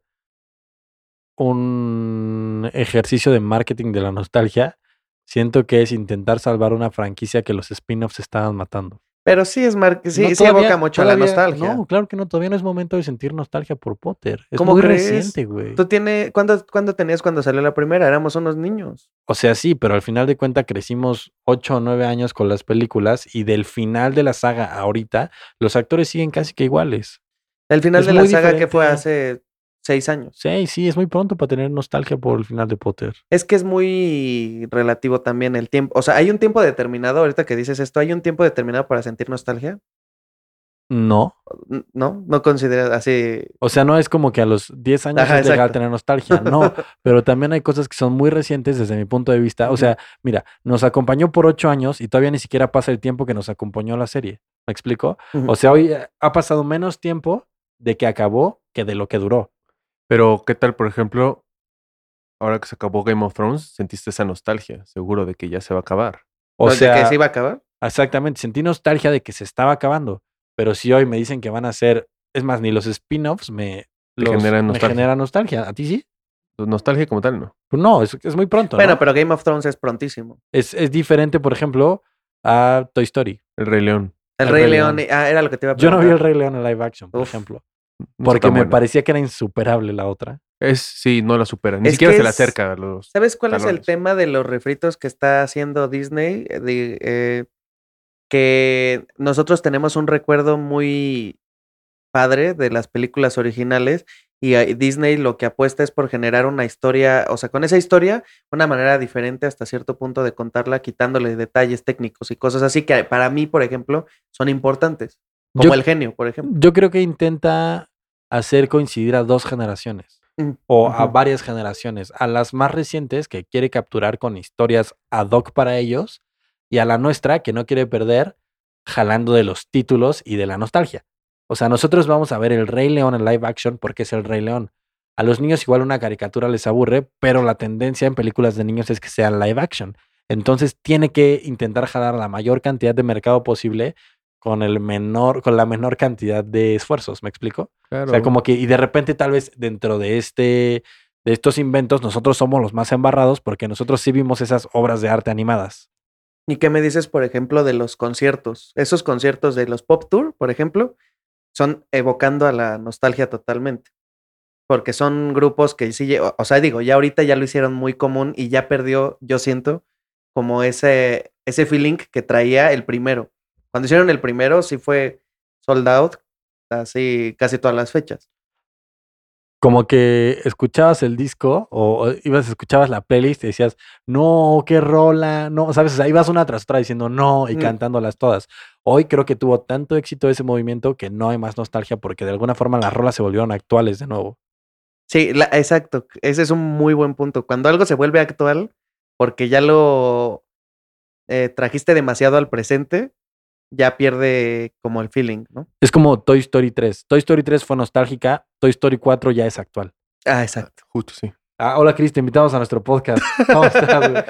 un ejercicio de marketing de la nostalgia, siento que es intentar salvar una franquicia que los spin-offs estaban matando. Pero sí es mar sí, No, sí todavía- evoca mucho a la todavía- nostalgia. No, claro que no, todavía no es momento de sentir nostalgia por Potter. Es ¿Cómo muy crees? reciente, güey. ¿Tú tienes, ¿cuándo, ¿Cuándo tenías cuando salió la primera? Éramos unos niños. O sea, sí, pero al final de cuentas crecimos ocho o nueve años con las películas y del final de la saga ahorita, los actores siguen casi que iguales. El final Es de la saga que fue hace seis años. Sí, sí, es muy pronto para tener nostalgia por el final de Potter. Es que es muy relativo también el tiempo. O sea, hay un tiempo determinado, ahorita que dices esto, hay un tiempo determinado para sentir nostalgia. No. ¿No? No consideras así. O sea, no es como que a los 10 años Ajá, es legal exacto. tener nostalgia, no, pero también hay cosas que son muy recientes desde mi punto de vista. O sea, mira, nos acompañó por 8 años y todavía ni siquiera pasa el tiempo que nos acompañó la serie. ¿Me explico? O sea, hoy ha pasado menos tiempo de que acabó que de lo que duró. Pero, ¿qué tal, por ejemplo, ahora que se acabó Game of Thrones, sentiste esa nostalgia, seguro de que ya se va a acabar? O ¿De sea, que se iba a acabar? exactamente, sentí nostalgia de que se estaba acabando, pero si hoy me dicen que van a ser, es más, ni los spin-offs me, Te los- generan me nostalgia. generan nostalgia. ¿A ti sí? Nostalgia como tal, ¿no? Pues no, es, es muy pronto. Bueno, ¿no? pero Game of Thrones es prontísimo. es, es diferente, por ejemplo, a Toy Story. El Rey León. El, El Rey, Rey León. León. Ah, era lo que te iba a Yo no preguntar. vi el Rey León en live action, por Uf. ejemplo, No porque me buena. parecía que era insuperable la otra. Es, sí, no la supera. Ni Es siquiera se la acerca a los. ¿Sabes cuál es el tema de los refritos que está haciendo Disney? Eh, de, eh, que nosotros tenemos un recuerdo muy padre de las películas originales y Disney lo que apuesta es por generar una historia, o sea, con esa historia, una manera diferente hasta cierto punto de contarla, quitándole detalles técnicos y cosas así que para mí, por ejemplo, son importantes. Como Yo, el genio, por ejemplo. yo creo que intenta hacer coincidir a dos generaciones Mm, o a varias generaciones, a las más recientes que quiere capturar con historias ad hoc para ellos y a la nuestra que no quiere perder jalando de los títulos y de la nostalgia. O sea, nosotros vamos a ver el Rey León en live action porque es el Rey León. A los niños igual una caricatura les aburre, pero la tendencia en películas de niños es que sean live action. Entonces tiene que intentar jalar la mayor cantidad de mercado posible con el menor, con la menor cantidad de esfuerzos, ¿me explico? Claro. O sea, como que, y de repente tal vez dentro de este, de estos inventos, nosotros somos los más embarrados porque nosotros sí vimos esas obras de arte animadas. ¿Y qué me dices, por ejemplo, de los conciertos? Esos conciertos de los Pop Tour, por ejemplo, son evocando a la nostalgia totalmente. Porque son grupos que sí, o sea, digo, ya ahorita ya lo hicieron muy común y ya perdió, yo siento, como ese, ese feeling que traía el primero. Cuando hicieron el primero, sí fue sold out, así casi todas las fechas. Como que escuchabas el disco o, o ibas, escuchabas la playlist y decías, no, qué rola, no, ¿sabes? O sea, ibas una tras otra diciendo no y Mm. cantándolas todas. Hoy creo que tuvo tanto éxito ese movimiento que no hay más nostalgia porque de alguna forma las rolas se volvieron actuales de nuevo. Sí, la- exacto. Ese es un muy buen punto. Cuando algo se vuelve actual, porque ya lo eh, trajiste demasiado al presente, ya pierde como el feeling, ¿no? Es como Toy Story 3. Toy Story 3 fue nostálgica, Toy Story 4 ya es actual. Ah, exacto. Justo, sí. Ah, hola Cris, te invitamos a nuestro podcast. ¿Cómo estás, güey?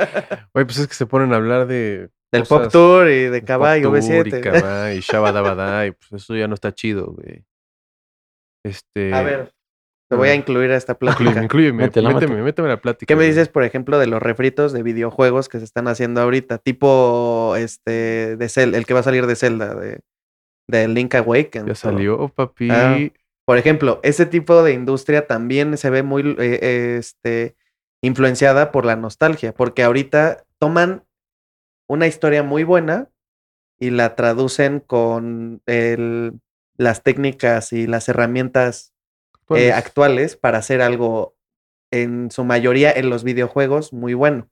Oye, pues es que se ponen a hablar de. Del cosas- Pop Tour y de Caballo Tour V7. Y Cabá y Shabadabadá, y pues eso ya no está chido, güey. Este. A ver, te voy a incluir a esta plática. incluyeme, méteme, méteme a la plática. ¿Qué me dices, por ejemplo, de los refritos de videojuegos que se están haciendo ahorita? Tipo este de Zelda, el que va a salir de Zelda, de, de Link Awakening. Ya salió, papi. Ah. Por ejemplo, ese tipo de industria también se ve muy eh, este, influenciada por la nostalgia, porque ahorita toman una historia muy buena y la traducen con el- las técnicas y las herramientas eh, Actuales. para hacer algo en su mayoría en los videojuegos muy bueno.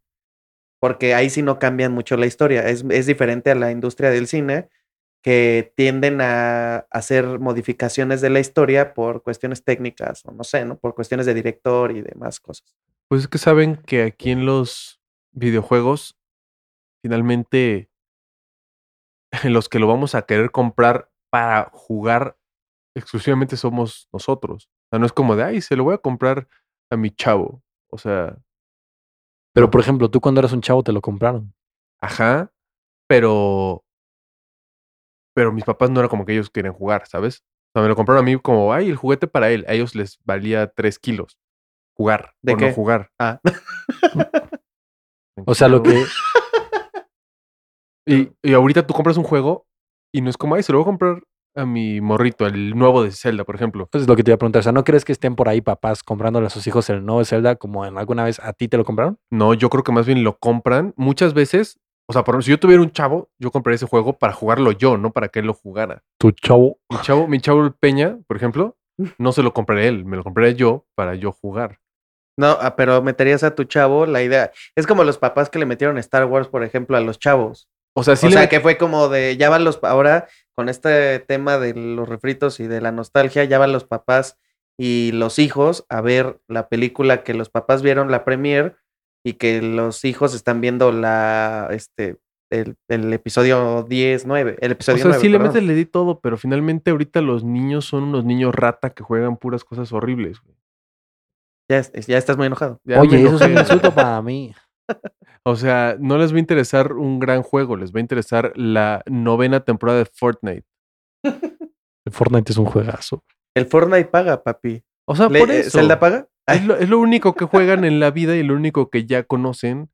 Porque ahí sí no cambian mucho la historia. Es, es diferente a la industria del cine que tienden a hacer modificaciones de la historia por cuestiones técnicas o no sé, ¿no? Por cuestiones de director y demás cosas. Pues es que saben que aquí en los videojuegos, finalmente, los que lo vamos a querer comprar para jugar exclusivamente somos nosotros. O sea, no es como de, ay, se lo voy a comprar a mi chavo. O sea, Pero por ejemplo, tú cuando eras un chavo te lo compraron. ajá, pero. Pero mis papás no era como que ellos querían jugar, ¿sabes? O sea, me lo compraron a mí como, ay, el juguete para él. A ellos les valía 3 kilos. Jugar. ¿De o qué? no jugar. Ah, O sea, lo que... Y, y ahorita tú compras un juego y no es como, ay, se lo voy a comprar a mi morrito, el nuevo de Zelda, por ejemplo. Eso es lo que te iba a preguntar. O sea, ¿no crees que estén por ahí papás comprándole a sus hijos el nuevo Zelda como en alguna vez a ti te lo compraron? No, yo creo que más bien lo compran muchas veces. O sea, por ejemplo, si yo tuviera un chavo, yo compraría ese juego para jugarlo yo, no para que él lo jugara. Tu chavo. Mi chavo, mi chavo el Peña, por ejemplo, no se lo compraré él, me lo compraré yo para yo jugar. no, ah, pero meterías a tu chavo la idea. Es como los papás que le metieron Star Wars, por ejemplo, a los chavos. O sea, sí o le sea, met- que fue como de, ya van los, ahora con este tema de los refritos y de la nostalgia, ya van los papás y los hijos a ver la película que los papás vieron la premier y que los hijos están viendo la este el, el episodio 10, 9, el O episodio sea, 9, sí le metes, le di todo, pero finalmente ahorita los niños son unos niños rata que juegan puras cosas horribles. güey. ya, ya estás muy enojado. Ya me Oye, eso es un insulto para mí. O sea, no les va a interesar un gran juego, les va a interesar la novena temporada de Fortnite. El Fortnite es un juegazo. El Fortnite paga, papi. O sea, Le- por eh, eso. ¿Zelda paga? Es lo, es lo único que juegan en la vida y lo único que ya conocen.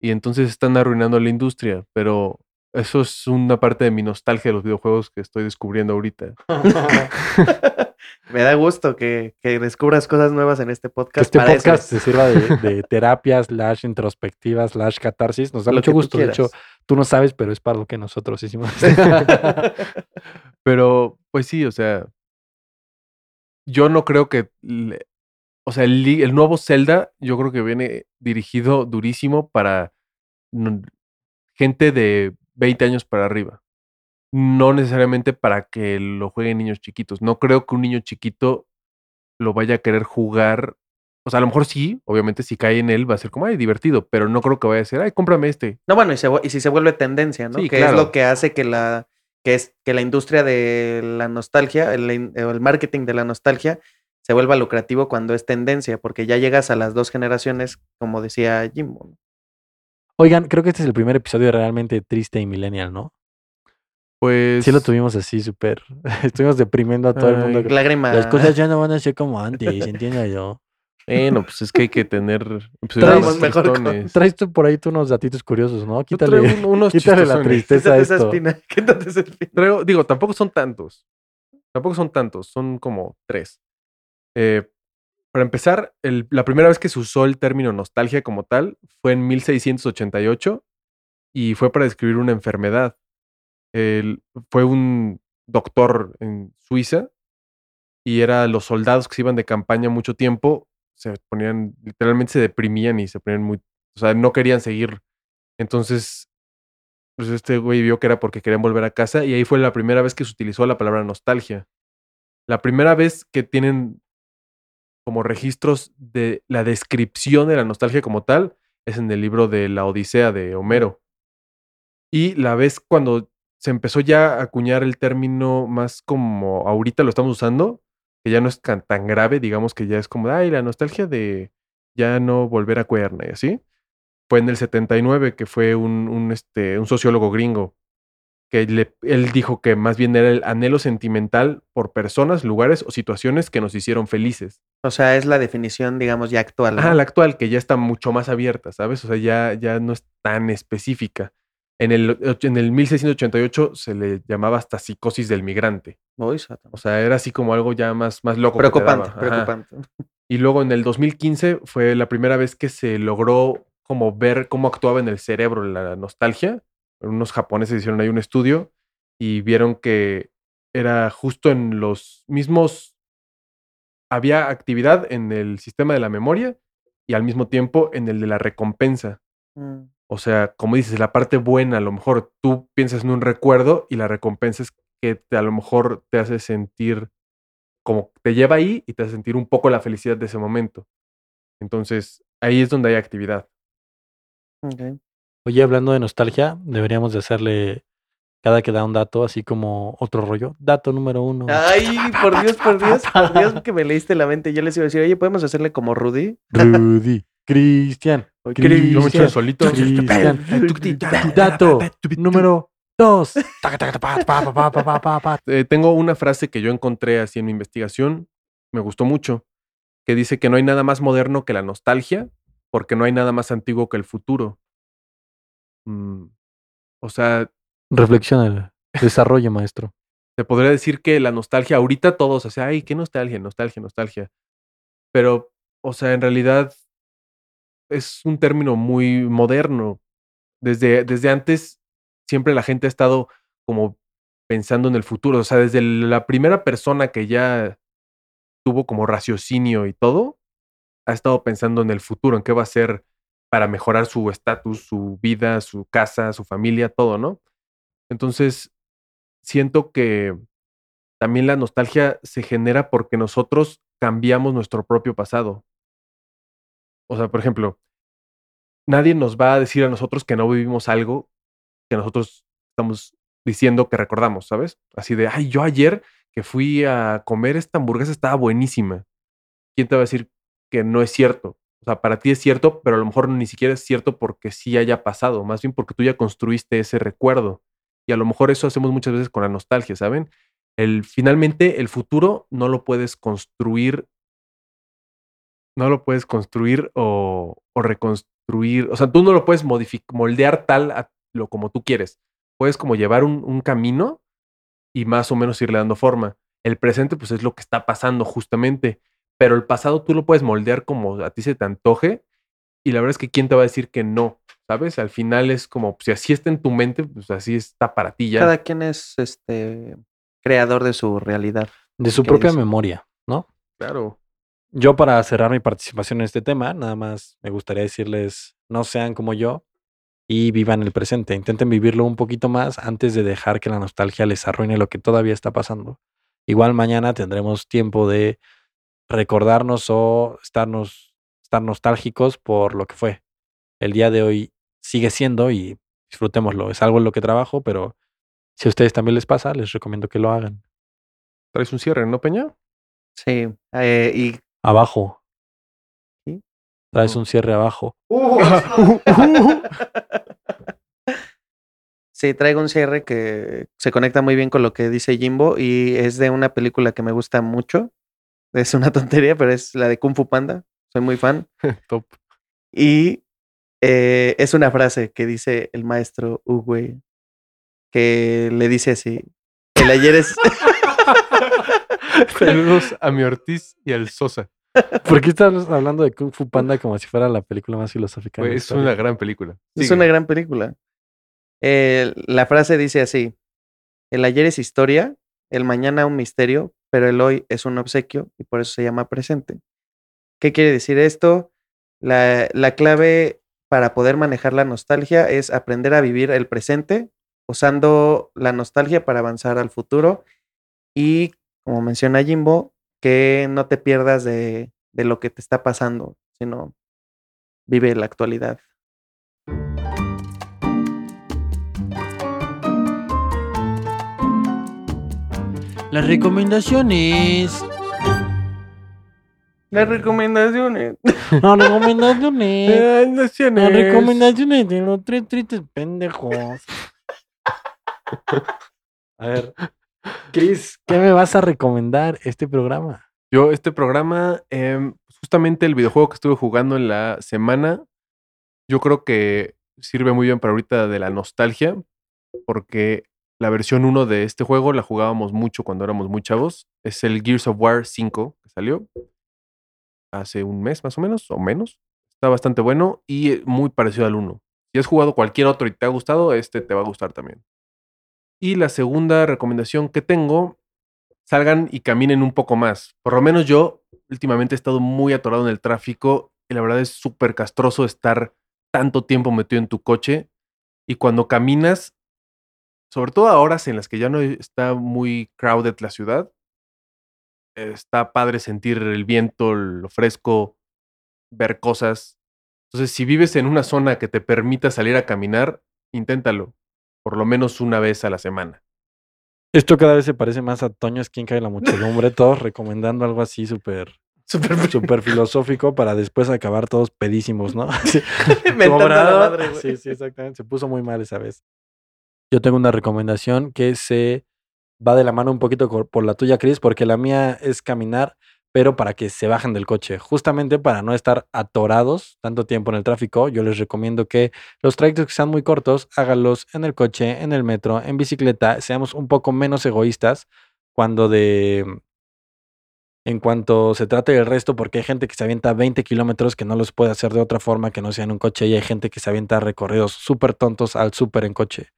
Y entonces están arruinando la industria. Pero eso es una parte de mi nostalgia de los videojuegos que estoy descubriendo ahorita. Me da gusto que, que descubras cosas nuevas en este Que podcast. este para podcast se sirva de, de terapia, slash introspectiva, slash catarsis. Nos da Lo mucho gusto. De hecho, tú no sabes, pero es para lo que nosotros hicimos. Pero, pues sí, o sea. Yo no creo que. le- o sea, el, nuevo Zelda, yo creo que viene dirigido durísimo para gente de 20 años para arriba. No necesariamente para que lo jueguen niños chiquitos. No creo que un niño chiquito lo vaya a querer jugar. O sea, a lo mejor sí, obviamente, si cae en él va a ser como, ay, divertido, pero no creo que vaya a ser, ay, cómprame este. No, bueno, y, se y si se vuelve tendencia, ¿no? Sí, que es lo que hace que la, que es que la industria de la nostalgia, el, marketing de la nostalgia, se vuelva lucrativo cuando es tendencia, porque ya llegas a las dos generaciones, como decía Jimbo. Oigan, creo que este es el primer episodio realmente triste y millennial, ¿no? Pues. Sí lo tuvimos así, súper. Estuvimos deprimiendo a todo el mundo. Ay, Lágrima. Las cosas ya no van a ser como antes, entiendo yo. Bueno, pues es que hay que tener. Traemos más mejor con-. Traes tú por ahí tú unos datitos curiosos, ¿no? Yo Quítale, traigo un- unos quítale la tristeza a Quítate esa esto. espina. Quítate esa espina. Traigo- digo, tampoco son tantos. Tampoco son tantos, son como tres. Eh, para empezar, el- la primera vez que se usó el término nostalgia como tal fue en 1688 y fue para describir una enfermedad. Fue un doctor en Suiza y era los soldados que se iban de campaña mucho tiempo, se ponían, literalmente se deprimían y se ponían muy, o sea, no querían seguir. Entonces, pues este güey vio que era porque querían volver a casa y ahí fue la primera vez que se utilizó la palabra nostalgia. La primera vez que tienen como registros de la descripción de la nostalgia como tal es en el libro de la Odisea de Homero. Y la vez cuando se empezó ya a acuñar el término más como ahorita lo estamos usando, que ya no es tan, tan grave, digamos que ya es como, ay, la nostalgia de ya no volver a Cuerna y así, fue en el 79, que fue un, un, este, un sociólogo gringo, que le- él dijo que más bien era el anhelo sentimental por personas, lugares o situaciones que nos hicieron felices. O sea, es la definición, digamos, ya actual. ¿no? Ah, la actual, que ya está mucho más abierta, ¿sabes? O sea, ya, ya no es tan específica. En el, en el 1688 se le llamaba hasta psicosis del migrante. O sea, era así como algo ya más, más loco. Preocupante, preocupante. Y luego en el 2015 fue la primera vez que se logró como ver cómo actuaba en el cerebro la nostalgia. Unos japoneses hicieron ahí un estudio y vieron que era justo en los mismos... Había actividad en el sistema de la memoria y al mismo tiempo en el de la recompensa. Mm. O sea, como dices, la parte buena, a lo mejor tú piensas en un recuerdo y la recompensa es que te- a lo mejor te hace sentir como te lleva ahí y te hace sentir un poco la felicidad de ese momento. Entonces, ahí es donde hay actividad. Ok. Oye, hablando de nostalgia, deberíamos de hacerle cada que da un dato, así como otro rollo. Dato número uno. Ay, por Dios, por Dios, por Dios que me leíste la mente. Yo les iba a decir, oye, ¿podemos hacerle como Rudy? Rudy. Cristian. O Yo me echo Cristian. solito. Cristian. Dato número dos. Eh, tengo una frase que yo encontré así en mi investigación, me gustó mucho, que dice que no hay nada más moderno que la nostalgia, porque no hay nada más antiguo que el futuro. Mm, o sea, Reflexiona. Desarrollo, maestro. te podría decir que la nostalgia, ahorita todos, o sea, ay, qué nostalgia, nostalgia, nostalgia. Pero, o sea, en realidad es un término muy moderno. Desde, desde antes, siempre la gente ha estado como pensando en el futuro. O sea, desde la primera persona que ya tuvo como raciocinio y todo, ha estado pensando en el futuro, en qué va a ser para mejorar su estatus, su vida, su casa, su familia, todo, ¿no? Entonces, siento que también la nostalgia se genera porque nosotros cambiamos nuestro propio pasado. O sea, por ejemplo, nadie nos va a decir a nosotros que no vivimos algo que nosotros estamos diciendo que recordamos, ¿sabes? Así de, ay, yo ayer que fui a comer esta hamburguesa estaba buenísima. ¿Quién te va a decir que no es cierto? O sea, para ti es cierto, pero a lo mejor ni siquiera es cierto porque sí haya pasado, más bien porque tú ya construiste ese recuerdo. Y a lo mejor eso hacemos muchas veces con la nostalgia, ¿saben? El, finalmente, el futuro no lo puedes construir, no lo puedes construir o, o reconstruir. O sea, tú no lo puedes moldear tal a lo como tú quieres. Puedes como llevar un, un camino y más o menos irle dando forma. El presente, pues es lo que está pasando justamente pero el pasado tú lo puedes moldear como a ti se te antoje y la verdad es que quién te va a decir que no, ¿sabes? Al final es como, si así está en tu mente, pues así está para ti ya. Cada quien es este creador de su realidad. De su ¿Qué propia dice? memoria, ¿no? Claro. Yo para cerrar mi participación en este tema, nada más me gustaría decirles, no sean como yo y vivan el presente. Intenten vivirlo un poquito más antes de dejar que la nostalgia les arruine lo que todavía está pasando. Igual mañana tendremos tiempo de recordarnos o estarnos, estar nostálgicos por lo que fue. El día de hoy sigue siendo y disfrutémoslo. Es algo en lo que trabajo, pero si a ustedes también les pasa, les recomiendo que lo hagan. Traes un cierre, ¿no, Peña? Sí. eh, y Abajo. ¿Sí? Traes Oh. un cierre abajo. Sí, traigo un cierre que se conecta muy bien con lo que dice Jimbo y es de una película que me gusta mucho. Es una tontería, pero es la de Kung Fu Panda. Soy muy fan. Top. Y eh, es una frase que dice el maestro Uwe, que le dice así, el ayer es... Saludos a mi Ortiz y al Sosa. ¿Por qué estás hablando de Kung Fu Panda como si fuera la película más filosófica? la es historia? una gran película. Es una gran película. Eh, la frase dice así, el ayer es historia, el mañana un misterio, pero el hoy es un obsequio y por eso se llama presente. ¿Qué quiere decir esto? La, la clave para poder manejar la nostalgia es aprender a vivir el presente usando la nostalgia para avanzar al futuro y, como menciona Jimbo, que no te pierdas de, de lo que te está pasando, sino vive la actualidad. Las recomendaciones. Las recomendaciones. No, recomendaciones. Eh, No, naciones. recomendaciones de los tres tristes pendejos. A ver, Chris, ¿qué me vas a recomendar este programa? Yo, este programa, em, justamente el videojuego que estuve jugando en la semana, yo creo que sirve muy bien para ahorita de la nostalgia, porque la versión 1 de este juego la jugábamos mucho cuando éramos muy chavos. Es el Gears of War 5 que salió hace un mes más o menos, o menos. Está bastante bueno y muy parecido al 1. Si has jugado cualquier otro y te ha gustado, este te va a gustar también. Y la segunda recomendación que tengo salgan y caminen un poco más. Por lo menos yo últimamente he estado muy atorado en el tráfico y la verdad es súper castroso estar tanto tiempo metido en tu coche y cuando caminas, sobre todo a horas en las que ya no está muy crowded la ciudad, está padre sentir el viento, lo fresco, ver cosas. Entonces, si vives en una zona que te permita salir a caminar, inténtalo, por lo menos una vez a la semana. Esto cada vez se parece más a Toño Esquinca y la muchedumbre, todos recomendando algo así súper súper filosófico para después acabar todos pedísimos, ¿no? Sí. Obrador- madre. Sí, sí, exactamente. Se puso muy mal esa vez. Yo tengo una recomendación que se va de la mano un poquito por la tuya, Chris, porque la mía es caminar, pero para que se bajen del coche. Justamente para no estar atorados tanto tiempo en el tráfico, yo les recomiendo que los trayectos que sean muy cortos, háganlos en el coche, en el metro, en bicicleta. Seamos un poco menos egoístas cuando de en cuanto se trate del resto, porque hay gente que se avienta 20 kilómetros que no los puede hacer de otra forma que no sea en un coche y hay gente que se avienta recorridos súper tontos al súper en coche.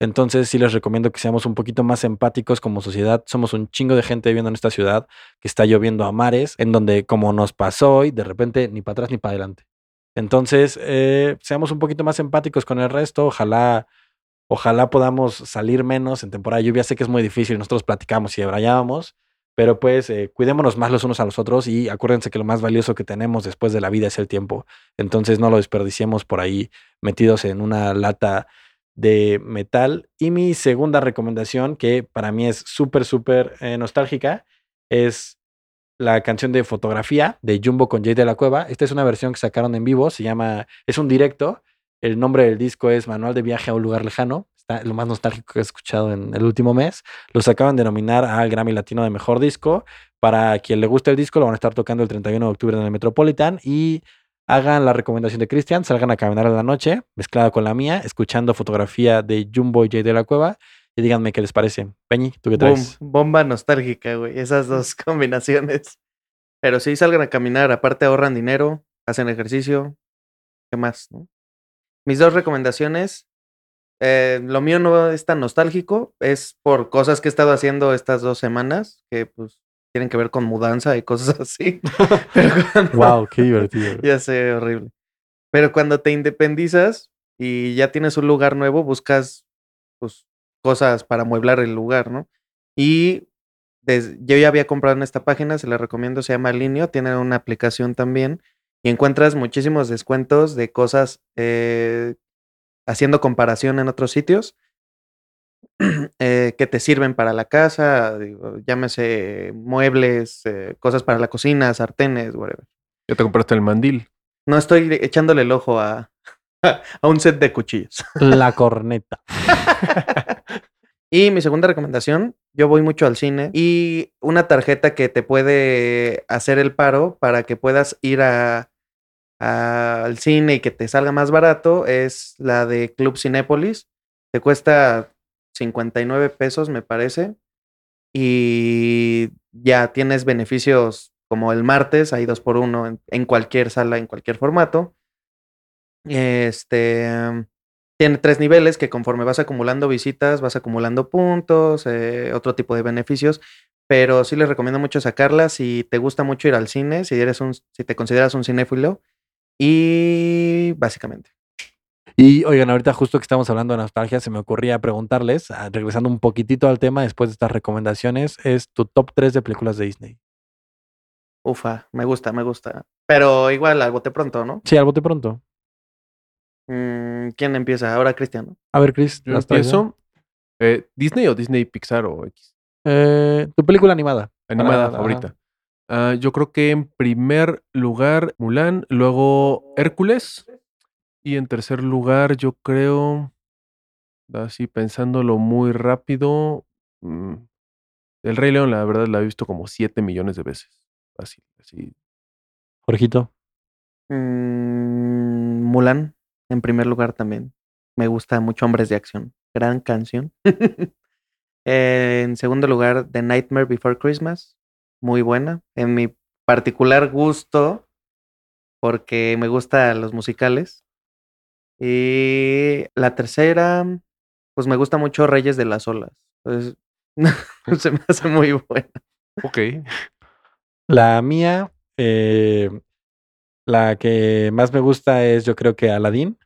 Entonces sí les recomiendo que seamos un poquito más empáticos como sociedad. Somos un chingo de gente viviendo en esta ciudad que está lloviendo a mares, en donde como nos pasó hoy, de repente ni para atrás ni para adelante. Entonces, eh, seamos un poquito más empáticos con el resto. Ojalá Ojalá podamos salir menos en temporada de lluvia. Sé que es muy difícil, nosotros platicamos y debrayábamos, pero pues eh, cuidémonos más los unos a los otros y acuérdense que lo más valioso que tenemos después de la vida es el tiempo. Entonces no lo desperdiciemos por ahí metidos en una lata de metal. Y mi segunda recomendación, que para mí es súper, súper eh, nostálgica, es la canción de fotografía de Jumbo con Jay de la Cueva. Esta es una versión que sacaron en vivo, se llama, es un directo. El nombre del disco es Manual de Viaje a un lugar lejano. Está lo más nostálgico que he escuchado en el último mes. Los acaban de nominar al Grammy Latino de Mejor Disco. Para quien le guste el disco, lo van a estar tocando el 31 de octubre en el Metropolitan. Y hagan la recomendación de Cristian, salgan a caminar a la noche, mezclada con la mía, escuchando fotografía de Jumbo y de la Cueva. Y díganme qué les parece. Peñi, ¿tú qué traes? Bom- bomba nostálgica, güey. Esas dos combinaciones. Pero sí, salgan a caminar. Aparte ahorran dinero, hacen ejercicio. ¿Qué más? Mis dos recomendaciones. eh, lo mío no es tan nostálgico. Es por cosas que he estado haciendo estas dos semanas. Que pues tienen que ver con mudanza y cosas así. Pero cuando- wow, qué divertido. ya sé, horrible. Pero cuando te independizas y ya tienes un lugar nuevo, buscas pues, cosas para amueblar el lugar, ¿no? Y yo ya había comprado en esta página, se la recomiendo, se llama Linio, tiene una aplicación también y encuentras muchísimos descuentos de cosas eh, haciendo comparación en otros sitios eh, que te sirven para la casa, digo, llámese muebles, eh, cosas para la cocina, sartenes, whatever. Ya te compraste el mandil. No estoy echándole el ojo a, a un set de cuchillos. La corneta. Y mi segunda recomendación, yo voy mucho al cine y una tarjeta que te puede hacer el paro para que puedas ir a, a- al cine y que te salga más barato es la de Club Cinépolis. Te cuesta 59 pesos, me parece. Y ya tienes beneficios como el martes, hay dos por uno en, cualquier sala, en cualquier formato. Este tiene tres niveles que conforme vas acumulando visitas, vas acumulando puntos, eh, otro tipo de beneficios. Pero sí les recomiendo mucho sacarlas si te gusta mucho ir al cine, si eres un, si te consideras un cinéfilo. Y básicamente. Y oigan, ahorita justo que estamos hablando de nostalgia, se me ocurría preguntarles, ah, regresando un poquitito al tema después de estas recomendaciones, es tu top 3 de películas de Disney. Ufa, me gusta, me gusta. Pero igual, al bote pronto, ¿no? Sí, al bote pronto. Mm, ¿Quién empieza? Ahora Cristian, ¿no? A ver, Chris, Yo ¿las traes, empiezo. Eh, ¿Disney o Disney Pixar o X? Eh, tu película animada. Animada Para- favorita. Ah, yo creo que en primer lugar Mulan, luego Hércules y en tercer lugar yo creo, así pensándolo muy rápido, mm, El Rey León, la verdad la he visto como 7 millones de veces. Así, así. Jorgito. Mm, Mulan, en primer lugar también. Me gusta mucho Hombres de Acción. Gran canción. En segundo lugar, The Nightmare Before Christmas. Muy buena. En mi particular gusto, porque me gustan los musicales. Y la tercera, pues me gusta mucho Reyes de las Olas. Entonces, se me hace muy buena. Ok. La mía, eh, la que más me gusta es yo creo que Aladdin,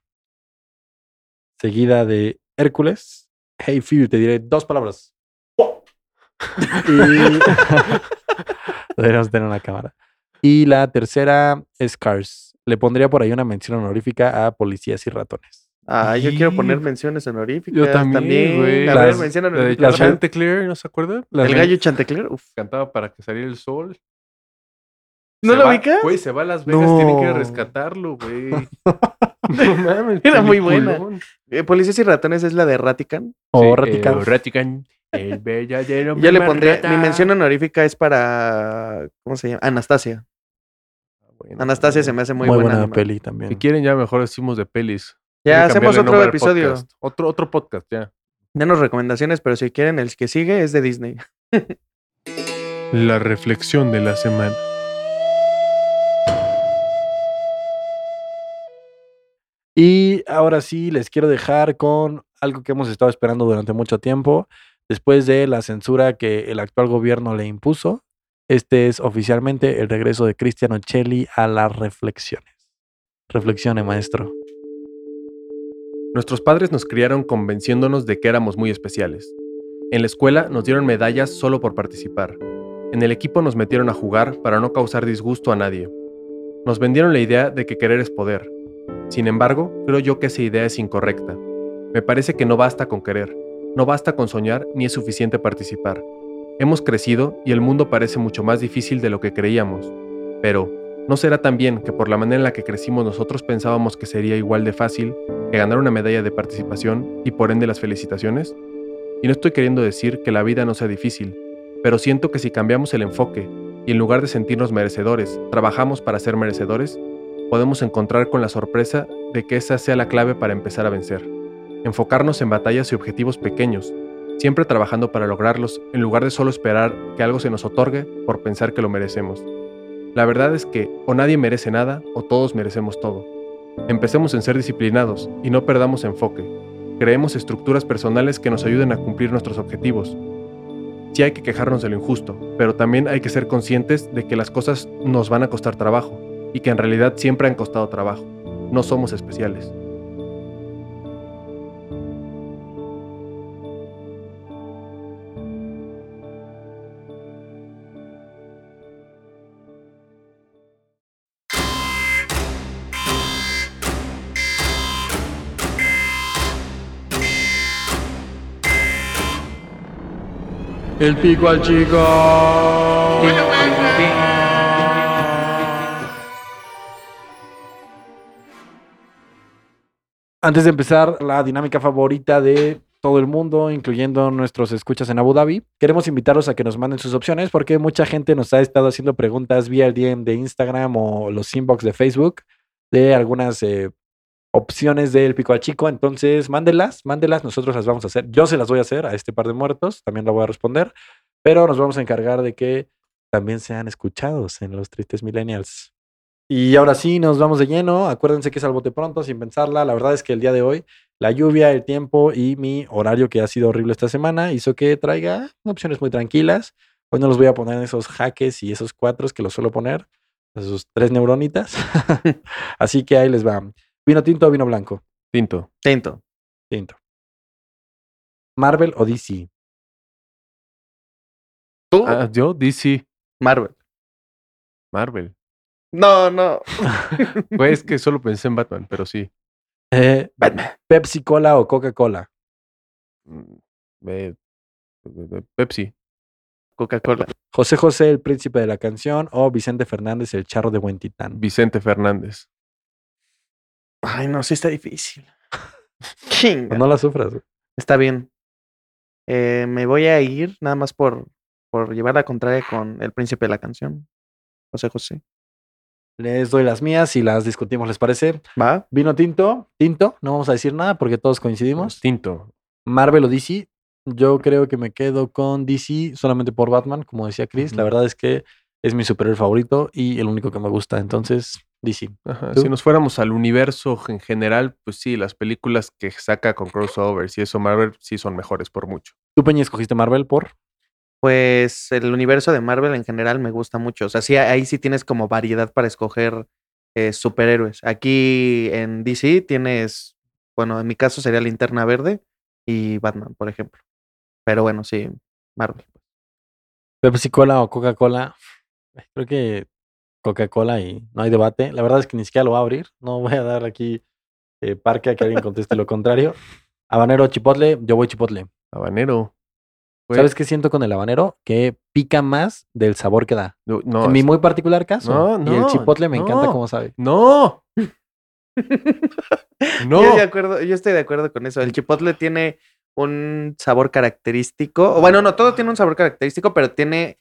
seguida de Hércules. Hey Fear, te diré dos palabras. y deberíamos tener una cámara. Y la tercera es Cars. Le pondría por ahí una mención honorífica a Policías y Ratones. Ah, yo quiero poner menciones honoríficas. Yo también, güey. A ver, honorífica. Chanticleer, ¿no se acuerda? Las El gallo Chantecler. Uf. Cantaba para que saliera el sol. ¿No Se lo ubicas? Güey, se va a Las Vegas, tienen que No. rescatarlo, güey. no mames. Era muy buena. Eh, Policías y ratones es la de Ratican. o Sí, Ratican. eh, Ratican, el verdadero Yo le pondría. rata. Mi mención honorífica es para. ¿Cómo se llama? Anastasia. Bueno, Anastasia se me hace muy, muy, buena. peli también. Si quieren, ya mejor decimos de pelis. Ya hacemos otro episodio. podcast. Otro, otro podcast, ya. Denos recomendaciones, pero si quieren, el que sigue es de Disney. La reflexión de la semana. Y ahora sí, les quiero dejar con algo que hemos estado esperando durante mucho tiempo. Después de la censura que el actual gobierno le impuso, este es oficialmente el regreso de Cristiano Celli a las reflexiones. Reflexione, maestro. Nuestros padres nos criaron convenciéndonos de que éramos muy especiales. En la escuela nos dieron medallas solo por participar. En el equipo nos metieron a jugar para no causar disgusto a nadie. Nos vendieron la idea de que querer es poder. Sin embargo, creo yo que esa idea es incorrecta. Me parece que no basta con querer, no basta con soñar ni es suficiente participar. Hemos crecido y el mundo parece mucho más difícil de lo que creíamos. Pero, ¿no será también que por la manera en la que crecimos nosotros pensábamos que sería igual de fácil que ganar una medalla de participación y por ende las felicitaciones? Y no estoy queriendo decir que la vida no sea difícil, pero siento que si cambiamos el enfoque y en lugar de sentirnos merecedores, trabajamos para ser merecedores, podemos encontrar con la sorpresa de que esa sea la clave para empezar a vencer. Enfocarnos en batallas y objetivos pequeños, siempre trabajando para lograrlos en lugar de solo esperar que algo se nos otorgue por pensar que lo merecemos. La verdad es que o nadie merece nada o todos merecemos todo. Empecemos en ser disciplinados y no perdamos enfoque. Creemos estructuras personales que nos ayuden a cumplir nuestros objetivos. Sí hay que quejarnos de lo injusto, pero también hay que ser conscientes de que las cosas nos van a costar trabajo y que en realidad siempre han costado trabajo. No somos especiales. El pico al chico. Antes de empezar la dinámica favorita de todo el mundo, incluyendo nuestros escuchas en Abu Dhabi, queremos invitarlos a que nos manden sus opciones porque mucha gente nos ha estado haciendo preguntas vía el DM de Instagram o los inbox de Facebook de algunas eh, opciones del pico al chico. Entonces, mándelas, mándelas, nosotros las vamos a hacer. Yo se las voy a hacer a este par de muertos, también la voy a responder, pero nos vamos a encargar de que también sean escuchados en los tristes millennials. Y ahora sí, nos vamos de lleno. Acuérdense que es al bote pronto, sin pensarla. La verdad es que el día de hoy, la lluvia, el tiempo y mi horario, que ha sido horrible esta semana, hizo que traiga opciones muy tranquilas. Hoy no los voy a poner en esos jaques y esos cuatros que los suelo poner, esos tres neuronitas. Así que ahí les va. ¿Vino tinto o vino blanco? Tinto. Tinto. Tinto. ¿Marvel o DC? ¿Tú? Ah, yo, DC, Marvel. Marvel. No, no. Pues que solo pensé en Batman, pero sí. Eh, Batman. ¿Pepsi Cola o Coca-Cola? Mm, eh, eh, Pepsi. Coca-Cola. ¿José José, el príncipe de la canción o Vicente Fernández, el charro de buen titán? Vicente Fernández. Ay, no, sí está difícil. Chinga. no la sufras. güey. Está bien. Eh, me voy a ir nada más por, por llevar la contraria con el príncipe de la canción. José José. Les doy las mías y las discutimos, ¿les parece? ¿Va? Vino tinto, tinto, no vamos a decir nada porque todos coincidimos. Tinto. Marvel o DC, yo creo que me quedo con DC solamente por Batman, como decía Chris. La verdad es que es mi superhéroe favorito y el único que me gusta. Entonces, DC. Si nos fuéramos al universo en general, pues sí, las películas que saca con crossovers y eso Marvel sí son mejores por mucho. ¿Tú, Peña, escogiste Marvel por? Pues el universo de Marvel en general me gusta mucho. O sea, sí, ahí sí tienes como variedad para escoger eh, superhéroes. Aquí en DC tienes, bueno, en mi caso sería Linterna Verde y Batman, por ejemplo. Pero bueno, sí, Marvel. Pepsi Cola o Coca-Cola. Creo que Coca-Cola y no hay debate. La verdad es que ni siquiera lo voy a abrir. No voy a dar aquí eh, parque a que alguien conteste lo contrario. Habanero chipotle, yo voy chipotle. Habanero. Güey, ¿Sabes qué siento con el habanero? Que pica más del sabor que da. No, no, en mi muy particular caso. No, y el no, chipotle me encanta no. cómo sabe. ¡No! ¡No! Yo, de acuerdo, yo estoy de acuerdo con eso. El chipotle tiene un sabor característico. O bueno, no, todo tiene un sabor característico, pero tiene.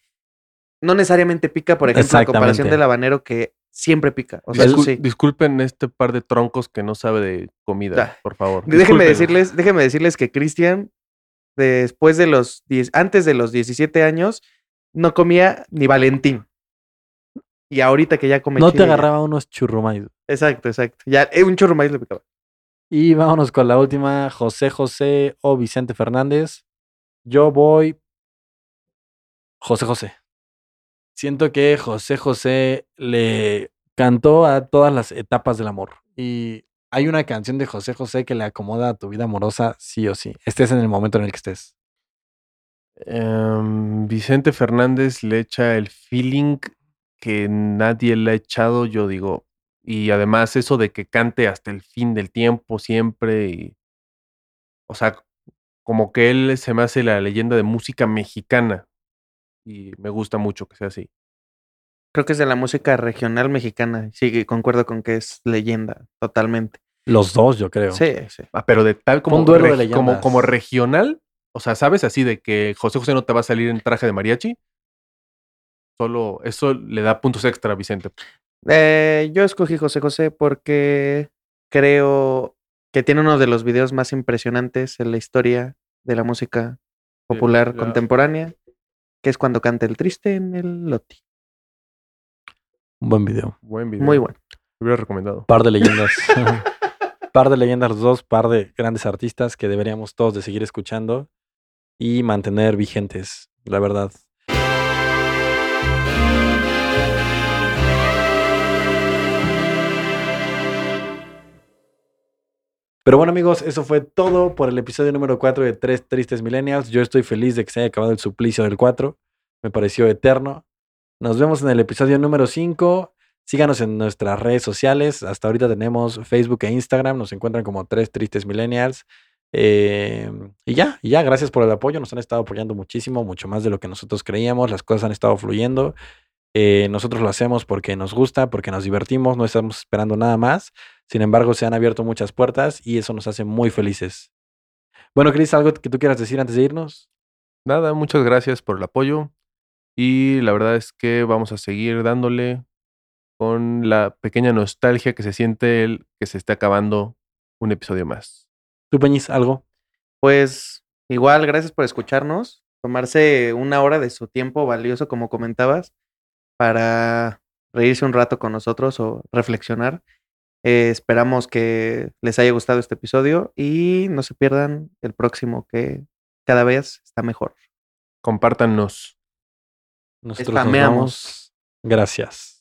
No necesariamente pica, por ejemplo, en comparación del habanero que siempre pica. O sea, eso Discul- sí. Disculpen este par de troncos que no sabe de comida, Ah. por favor. Déjenme decirles, déjenme decirles que Cristian, después de los 10, antes de los 17 años, no comía ni Valentín. Y ahorita que ya come No te ya- agarraba unos churrumais. Exacto, exacto. Ya, eh, un churro maíz le picaba. Y vámonos con la última, José José o Vicente Fernández. Yo voy José José. Siento que José José le cantó a todas las etapas del amor. Y hay una canción de José José que le acomoda a tu vida amorosa, sí o sí. Estés en el momento en el que estés. Em, Vicente Fernández le echa el feeling que nadie le ha echado, yo digo. Y además eso de que cante hasta el fin del tiempo siempre. O sea, como que él se me hace la leyenda de música mexicana. Y me gusta mucho que sea así. Creo que es de la música regional mexicana. Sí, concuerdo con que es leyenda, totalmente. Los dos, yo creo. Sí, sí. Ah, pero de tal como, Un duelo de como, como regional, o sea, ¿sabes así de que José José no te va a salir en traje de mariachi? Solo eso le da puntos extra a Vicente. Eh, yo escogí José José porque creo que tiene uno de los videos más impresionantes en la historia de la música popular contemporánea, que es cuando canta el triste en el Loti. Un buen video. Buen video. Muy bueno. Lo hubiera recomendado. Par de leyendas. par de leyendas los dos, par de grandes artistas que deberíamos todos de seguir escuchando y mantener vigentes, la verdad. Pero bueno amigos, eso fue todo por el episodio número 4 de Tres Tristes Millennials. Yo estoy feliz de que se haya acabado el suplicio del 4. Me pareció eterno. Nos vemos en el episodio número 5. Síganos en nuestras redes sociales. Hasta ahorita tenemos Facebook e Instagram. Nos encuentran como Tres Tristes Millennials. Eh, y ya, y ya, gracias por el apoyo. Nos han estado apoyando muchísimo, mucho más de lo que nosotros creíamos. Las cosas han estado fluyendo. Eh, nosotros lo hacemos porque nos gusta, porque nos divertimos, no estamos esperando nada más. Sin embargo, se han abierto muchas puertas y eso nos hace muy felices. Bueno, Cris, ¿algo que tú quieras decir antes de irnos? Nada, muchas gracias por el apoyo. Y la verdad es que vamos a seguir dándole con la pequeña nostalgia que se siente el que se está acabando un episodio más. ¿Tú, Peñis, algo? Pues igual, gracias por escucharnos, tomarse una hora de su tiempo valioso, como comentabas, para reírse un rato con nosotros o reflexionar. Eh, esperamos que les haya gustado este episodio y no se pierdan el próximo que cada vez está mejor. Compártanos. Nosotros nos Spameamos. vamos. Gracias.